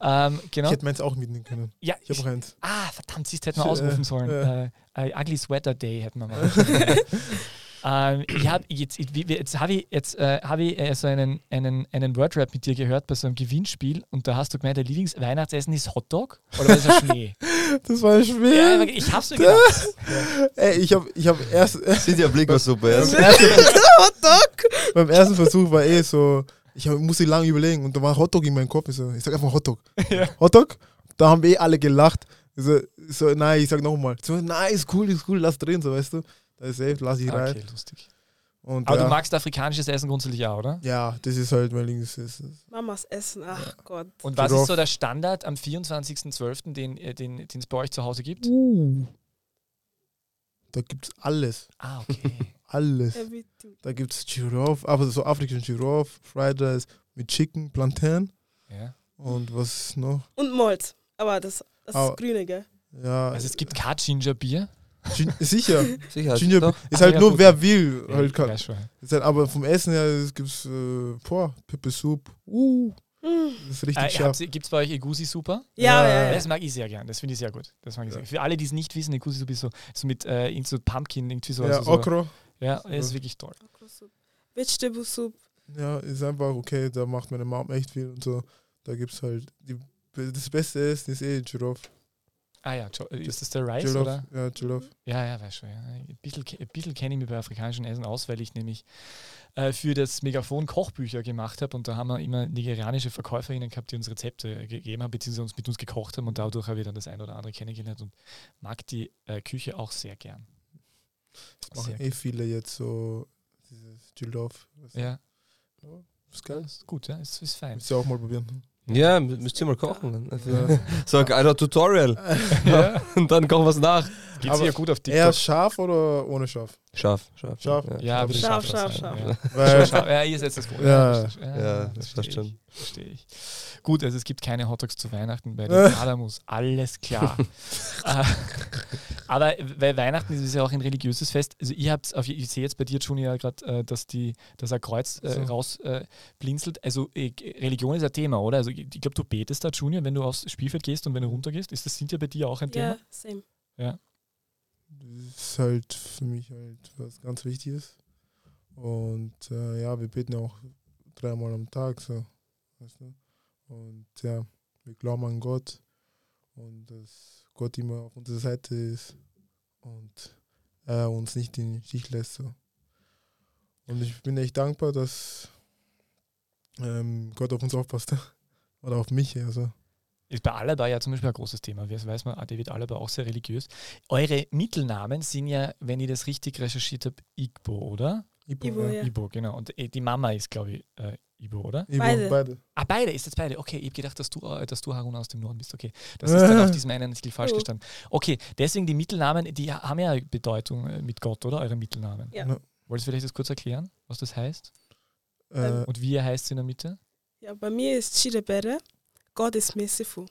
an. Ähm, genau. Ich hätte meins auch mitnehmen können. ja, Ich habe auch eins. ah, verdammt, siehst hätten wir ausrufen sollen. äh. Äh, äh, Ugly Sweater Day hätten wir *laughs* mal. Ähm, ich habe jetzt, jetzt habe ich, jetzt, äh, hab ich äh, so einen, einen, einen Wordrap mit dir gehört bei so einem Gewinnspiel und da hast du gemeint, dein Lieblingsweihnachtsessen ist Hotdog oder was ist das *laughs* Schnee? Das war ja, schwer. aber ich hab's mir gedacht. *laughs* Ey, ich habe ich hab erst, Sind ja Blick war super, ja. beim, ersten, *laughs* beim ersten Versuch war eh so, ich hab, musste lange überlegen und da war Hotdog in meinem Kopf. Ich, so, ich sag einfach Hotdog. Ja. Hotdog? Da haben eh alle gelacht. So, so, nein, ich sag nochmal. So, nein, ist cool, ist cool, lass drin, so weißt du. Da ist safe, lass ich rein. Okay, lustig. Und Aber ja, du magst afrikanisches Essen grundsätzlich auch, oder? ja, das ist halt mein ist, Mamas Essen, ach Gott. Und was ist so der Standard am 24.12., den äh, den den es bei euch zu Hause gibt? da gibt's alles. Ah, okay. *laughs* Alles. Everything. Da gibt's Giraffe, aber so afrikanischen Giraffe, Fried Rice mit Chicken, Plantain ja. und was noch? Und Molz. Aber das, das Aber- ist grüne, gell? Ja, Also es gibt kein Ginger-Bier. Gin sicher. Sicher. Ginger doch. ist Ah, halt ja, nur gut. wer will. Ja, halt kann. Ist halt, aber vom Essen her gibt es äh, boah, Pepe Soup. Uh, Mm. das ist richtig Äh, scharf. Gibt es bei euch Egusi-Super? Ja, Ja. ja, ja. Das mag ich sehr gern. Das finde ich sehr gut. Das mag ich Ja. sehr. Für alle, die es nicht wissen, Egusi-Super ist so, so mit äh, so Pumpkin, irgendwie so. Ja, also so Okra. ja, das ist wirklich toll. Okra-Soup. Vegetable Soup. Ja, ist einfach okay. Da macht meine Mom echt viel und so. Da gibt es halt. Die, das beste Essen ist eh Giraffe. Ah ja, Jo- ist das der Rice Jollof. oder? Ja, Jollof. Ja, ja, weiß schon. Ja. Ein bisschen, bisschen kenne ich mich bei afrikanischen Essen aus, weil ich nämlich äh, für das Megafon Kochbücher gemacht habe und da haben wir immer nigerianische Verkäuferinnen gehabt, die uns Rezepte gegeben haben, beziehungsweise uns mit uns gekocht haben und dadurch habe ich dann das ein oder andere kennengelernt und mag die äh, Küche auch sehr gern. Das machen Sehr eh viele jetzt so. Dieses Jollof. Das Ja, ist geil. ist gut, ja, ist, ist fein. Müsst ihr auch mal probieren. Ja, mü- müsst ihr mal kochen. Ja. *laughs* So ein geiler Tutorial. Ja. *laughs* Und dann kochen wir es nach. Geht Aber ja gut auf Eher TikTok. scharf oder ohne scharf? Scharf, scharf. Scharf. Ja, Scharf, scharf, scharf, Ja. Scharf. ja, ihr setzt das vor. Ja. das, ja, Ja, das das verstehe ich. Verstehe ich. Gut, also es gibt keine Hotdogs zu Weihnachten bei den *laughs* Adamus. Alles klar. Äh, *laughs* Aber weil Weihnachten ist ja auch ein religiöses Fest. Also ihr habt, auf, ich sehe jetzt bei dir, Junior, gerade, äh, dass, die, dass ein Kreuz äh, So. raus äh, blinzelt. Also äh, Religion ist ein Thema, oder? Also ich, glaube, du betest da, Junior, wenn du aufs Spielfeld gehst und wenn du runtergehst. Ist das sind ja bei dir auch ein Thema? Ja, same. Das ist halt für mich halt was ganz Wichtiges. Und äh, ja, wir beten auch dreimal am Tag so. Weißt du? Und ja, wir glauben an Gott und dass Gott immer auf unserer Seite ist und er uns nicht in den Stich lässt. So. Und ich bin echt dankbar, dass ähm, Gott auf uns aufpasst. *laughs* Oder auf mich. Also. Ist bei Alaba ja zum Beispiel ein großes Thema. Wer weiß man, David Alaba auch sehr religiös. Eure Mittelnamen sind ja, wenn ich das richtig recherchiert habe, Igbo, oder? Ibo, Ibo, ja. Ibo, genau. Und äh, die Mama ist, glaube ich, äh, Ibo, oder? Ibo, Beide. beide. Ah, beide, ist jetzt beide. Okay, ich habe gedacht, dass du, äh, dass du Haruna aus dem Norden bist. Okay, das ist dann auf *laughs* diesem einen Artikel falsch Oh. gestanden. Okay, deswegen die Mittelnamen, die haben ja Bedeutung äh, mit Gott, oder? Eure Mittelnamen. Ja. Ja. Wolltest du vielleicht das kurz erklären, was das heißt? Äh, Und wie er heißt in der Mitte? Ja, bei mir ist Chidebere. God is merciful.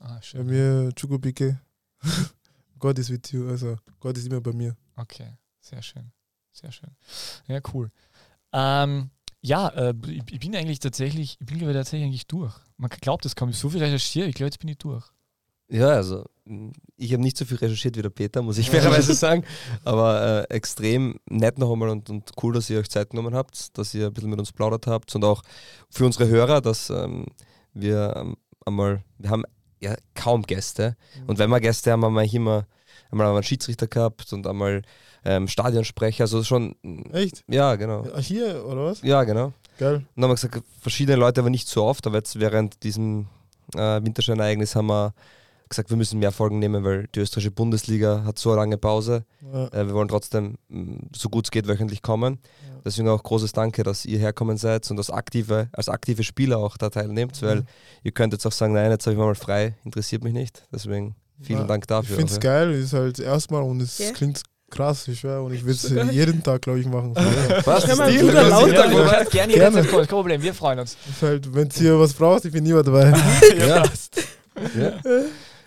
Ah, bei schön. mir Chukubike. *laughs* God is with you. Also Gott ist immer bei mir. Okay, sehr schön. Sehr schön. Ja, cool. Ähm, ja, äh, ich, ich bin eigentlich tatsächlich, ich bin glaube ich tatsächlich eigentlich durch. Man glaubt es kaum, ich so viel recherchiert, ich glaube, jetzt bin ich durch. Ja, also ich habe nicht so viel recherchiert wie der Peter, muss ich *laughs* fairerweise sagen. Aber äh, extrem nett noch einmal und, und cool, dass ihr euch Zeit genommen habt, dass ihr ein bisschen mit uns plaudert habt und auch für unsere Hörer, dass ähm, wir ähm, einmal, wir haben ja kaum Gäste und wenn wir Gäste haben, haben wir immer einmal einen Schiedsrichter gehabt und einmal ähm, Stadionsprecher, also schon, Echt? ja, genau. Hier, oder was? Ja, genau. Geil. Und dann haben wir gesagt, verschiedene Leute, aber nicht so oft. Aber jetzt während diesem äh, Winterschein-Ereignis haben wir gesagt, wir müssen mehr Folgen nehmen, weil die österreichische Bundesliga hat so eine lange Pause. Ja. Äh, wir wollen trotzdem, mh, so gut es geht, wöchentlich kommen. Ja. Deswegen auch großes Danke, dass ihr herkommen seid und als aktive, als aktive Spieler auch da teilnehmt, weil Mhm. ihr könnt jetzt auch sagen, nein, jetzt habe ich mal frei, interessiert mich nicht. Deswegen vielen Ja, Dank Ich dafür. finde es geil, ist halt erstmal und es Ja. klingt krass, ich schwör. Und ich will es Sogar- jeden Tag, glaube ich, machen. *laughs* ja. Was? Hör mal, Stil? Ist lauter. Hintergrund. Ja, gerne, gerne, kein Problem, wir freuen uns. Ist halt, wenn ihr was braucht, ich bin immer dabei. *laughs* Ja. ja. *laughs*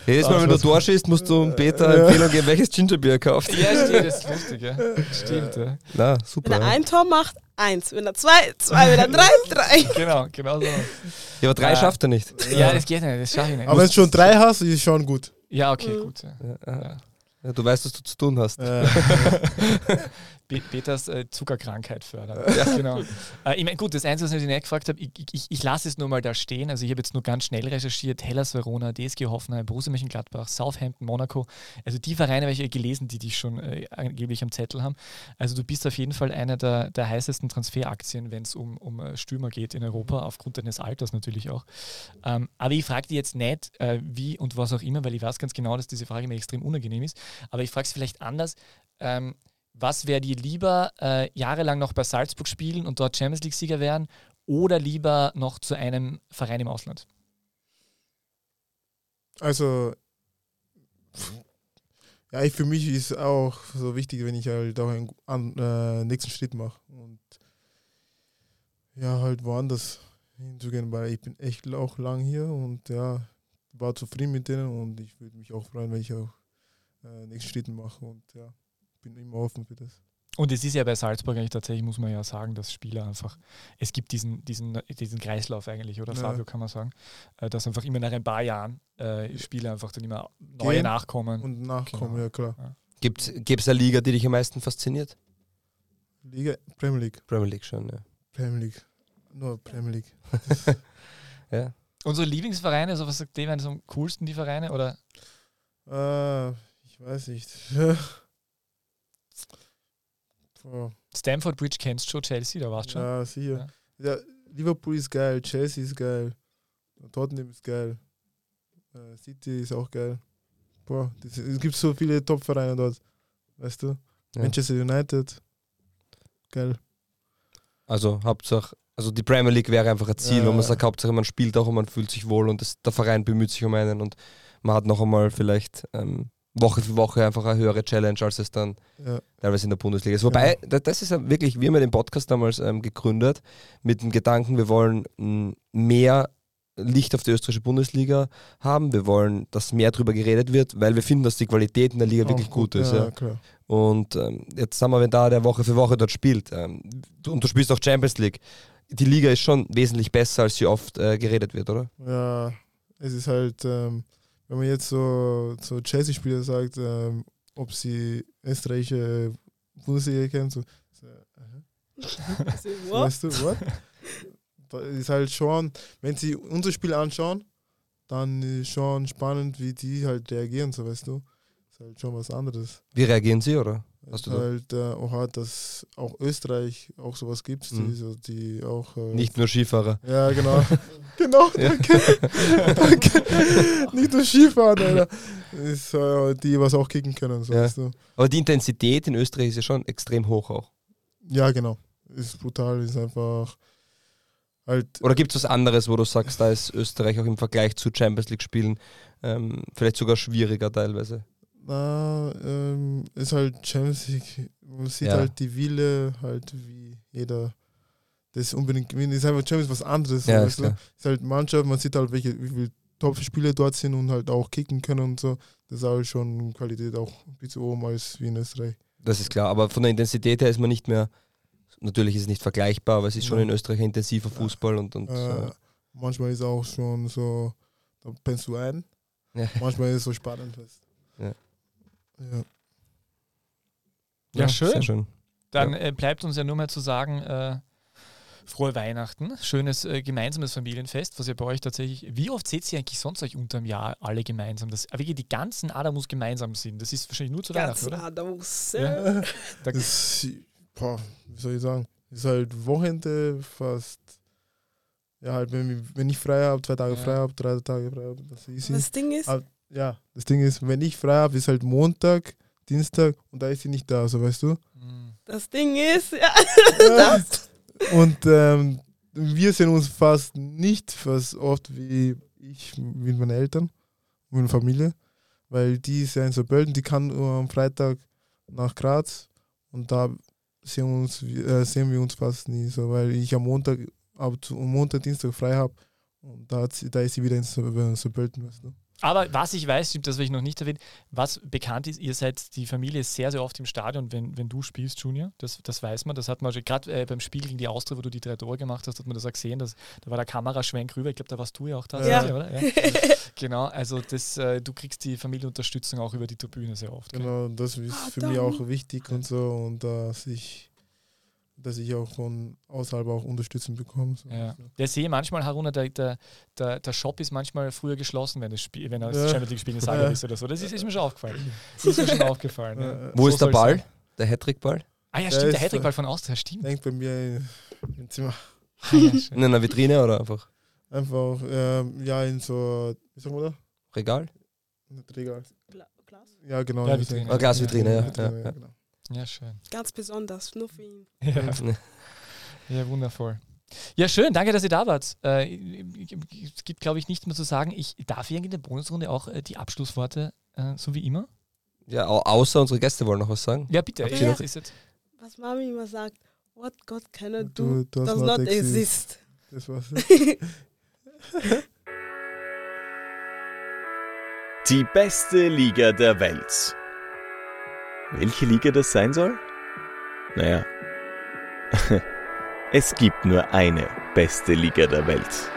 Jedes Mal, wenn du was- durchschießt, musst du Peter Ja. Empfehlung geben, welches Gingerbier er kauft. Ja, stimmt, das ist lustig, ja. Stimmt, ja. Na, Wenn super. er Ja. ein Tor macht, eins. Wenn er zwei, zwei. Wenn er drei, drei. Genau, genau so. Ja, aber drei Ja. schafft er nicht. Ja, das geht nicht, das schaffe ich nicht. Aber wenn du schon drei hast, ist schon gut. Ja, okay, Mhm. gut. Ja. Ja, Ja. ja, du weißt, was du zu tun hast. Äh, *laughs* Pe- Peters äh, Zuckerkrankheit fördern. Ja, genau. Äh, ich meine, gut, das Einzige, was ich nicht gefragt habe, ich, ich, ich lasse es nur mal da stehen. Also ich habe jetzt nur ganz schnell recherchiert. Hellas Verona, DSG Hoffenheim, Borussia Mönchengladbach, Southampton, Monaco. Also die Vereine habe ich gelesen, die dich schon äh, angeblich am Zettel haben. Also du bist auf jeden Fall einer der, der heißesten Transferaktien, wenn es um, um äh, Stürmer geht in Europa, aufgrund deines Alters natürlich auch. Ähm, aber ich frage dich jetzt nicht, äh, wie und was auch immer, weil ich weiß ganz genau, dass diese Frage mir extrem unangenehm ist. Aber ich frage es vielleicht anders. Ähm, was wäre dir lieber, äh, jahrelang noch bei Salzburg spielen und dort Champions League-Sieger werden oder lieber noch zu einem Verein im Ausland? also, ja, ich, für mich ist auch so wichtig, wenn ich halt auch einen an, äh, nächsten Schritt mache. Und ja, halt woanders hinzugehen, weil ich bin echt auch lang hier und ja, war zufrieden mit denen und ich würde mich auch freuen, wenn ich auch äh, nächsten Schritt mache und ja, bin immer offen für das. Und es ist ja bei Salzburg eigentlich tatsächlich, muss man ja sagen, dass Spieler einfach, es gibt diesen, diesen, diesen Kreislauf eigentlich, oder Ja. Fabio, kann man sagen, äh, dass einfach immer nach ein paar Jahren äh, Spieler einfach dann immer neue Gehen nachkommen. Und nachkommen, Genau. ja klar. Gibt es eine Liga, die dich am meisten fasziniert? Liga, Premier League, Premier League schon, ja. Premier League, nur Premier League. *laughs* ja. Unsere Lieblingsvereine, also was sagt so am coolsten die Vereine? Oder Äh, ich weiß nicht. *laughs* Stamford Bridge kennst du schon, Chelsea, da warst du schon. ja, sicher. Ja. Liverpool ist geil, Chelsea ist geil, Tottenham ist geil, äh, City ist auch geil. Boah, das, es gibt so viele Top-Vereine dort, weißt du? Ja. Manchester United, geil. Also Hauptsache, also die Premier League wäre einfach ein Ziel, Ja, wo man sagt, Hauptsache man spielt auch und man fühlt sich wohl und das, der Verein bemüht sich um einen und man hat noch einmal vielleicht ähm, Woche für Woche einfach eine höhere Challenge, als es dann Ja. teilweise in der Bundesliga ist. Wobei, da- das ist ja wirklich, wir haben ja den Podcast damals ähm, gegründet mit dem Gedanken, wir wollen mh, mehr Licht auf die österreichische Bundesliga haben. Wir wollen, dass mehr darüber geredet wird, weil wir finden, dass die Qualität in der Liga wirklich Auch gut ist. Ja, Ja. klar. Und ähm, jetzt sagen wir, wenn da der Woche für Woche dort spielt ähm, du- und du spielst auch Champions League, die Liga ist schon wesentlich besser, als sie oft äh, geredet wird, oder? Ja, es ist halt, ähm, wenn man jetzt so, so Chelsea-Spieler sagt, ähm, ob sie österreichische Bundesliga kennen, so, so *laughs* aha. What? weißt du, what? Da ist halt schon, wenn sie unser Spiel anschauen, dann ist schon spannend, wie die halt reagieren, so weißt du. Ist halt schon was anderes. Wie reagieren sie, oder? Hast du da- halt äh, auch hart, dass auch Österreich auch sowas gibt, Mhm. die, so, die auch äh, Nicht nur Skifahrer. Ja, genau. *laughs* genau, danke. danke. Nicht nur Skifahren, Alter. Ist, äh, die was auch kicken können, so Ja. weißt du. Aber die Intensität in Österreich ist ja schon extrem hoch auch. Ja, genau. Ist brutal, ist einfach halt. Oder gibt es was anderes, wo du sagst, da ist Österreich auch im Vergleich zu Champions League-Spielen ähm, vielleicht sogar schwieriger teilweise? Na, ähm, ist halt Champions League. Man sieht Ja. halt die Wille, halt wie jeder das unbedingt gewinnt. Ist einfach Champions was anderes. Ja, ist. Ist halt Mannschaft, man sieht halt, welche, wie viele Top-Spieler dort sind und halt auch kicken können und so. Das ist halt schon Qualität auch ein bisschen oben als wie in Österreich. Das ist klar, aber von der Intensität her ist man nicht mehr, natürlich ist es nicht vergleichbar, aber es ist schon Ja. in Österreich intensiver Fußball und, und Äh, äh, manchmal ist auch schon so, da pennst du ein. Ja. Manchmal ist es so spannend. Weißt. Ja. Ja. Ja, schön. Sehr schön. Dann äh, bleibt uns ja nur mehr zu sagen, äh, frohe Weihnachten, schönes äh, gemeinsames Familienfest, was ihr bei euch tatsächlich, wie oft seht ihr eigentlich sonst euch unterm Jahr alle gemeinsam? Das, aber wirklich die ganzen Adamus gemeinsam sind, das ist wahrscheinlich nur zu Ganz Weihnachten, oder? Adamus. Ja. Ja. *laughs* Da, Das, boah, wie soll ich sagen? Ist halt Wochenende fast. Ja, halt, wenn, wenn ich frei habe, zwei Tage Ja. frei habe, drei Tage frei habe, das ist easy. Das Ding ist, Ah, Ja, das Ding ist, wenn ich frei habe, ist halt Montag, Dienstag und da ist sie nicht da, so weißt du? Das Ding ist, ja, Ja. *laughs* Und ähm, wir sehen uns fast nicht fast oft wie ich mit meinen Eltern, mit meiner Familie, weil die ist ja in Saarbrücken, die kann nur am Freitag nach Graz und da sehen, uns, äh, sehen wir uns fast nie, so, weil ich am Montag, ab am Montag, Dienstag frei habe und da, hat sie, da ist sie wieder in Saar- Saarbrücken, weißt du? Aber was ich weiß, stimmt, das will ich noch nicht erwähnt, was bekannt ist, ihr seid die Familie sehr, sehr oft im Stadion, wenn, wenn du spielst, Junior. Das, das weiß man. Das hat man schon, gerade äh, beim Spiel gegen die Austria, wo du die drei Tore gemacht hast, hat man das auch gesehen. Dass, da war der Kameraschwenk rüber. Ich glaube, da warst du ja auch da. Ja. Oder? Ja. *laughs* genau, also das, äh, du kriegst die Familienunterstützung auch über die Tribüne sehr oft. gell? Genau, das ist Ah, für mich auch wichtig und so und dass ich, dass ich auch von außerhalb auch Unterstützung bekomme. So. Ja. Ja, ich sehe manchmal, Haruna, der, der, der, der Shop ist manchmal früher geschlossen, wenn, das Spiel, wenn er das Ja. Champions League Spiel in Zagreb Ja. ist oder so. Das ist, ist mir schon aufgefallen. *laughs* ist mir schon aufgefallen. Ja. Wo So ist der Ball? sein. Der Hattrick-Ball? Ah ja, Der stimmt, der ist, Hattrick-Ball von Austria, stimmt. Hängt bei mir im Zimmer. Ah, ja. In einer Vitrine oder einfach Einfach, ähm, ja, in so, wie sagen wir da? Regal? Nicht Regal. Gla- Glas. Ja, genau. Ja, Vitrine. hängt- Ah, Glasvitrine, ja. Vitrine, ja, ja. genau. Ja, schön. Ganz besonders, nur für ihn. *laughs* Ja. ja, wundervoll. Ja, schön, danke, dass ihr da wart. Äh, es gibt, glaube ich, nichts mehr zu sagen. Ich darf hier in der Bonusrunde auch äh, die Abschlussworte, äh, so wie immer. Ja, au außer unsere Gäste wollen noch was sagen. Ja, bitte. Ist jetzt, Was Mami immer sagt, what God cannot do du hast does not not exist. exist. Das war's. *laughs* Die beste Liga der Welt. Welche Liga das sein soll? Naja, *laughs* es gibt nur eine beste Liga der Welt.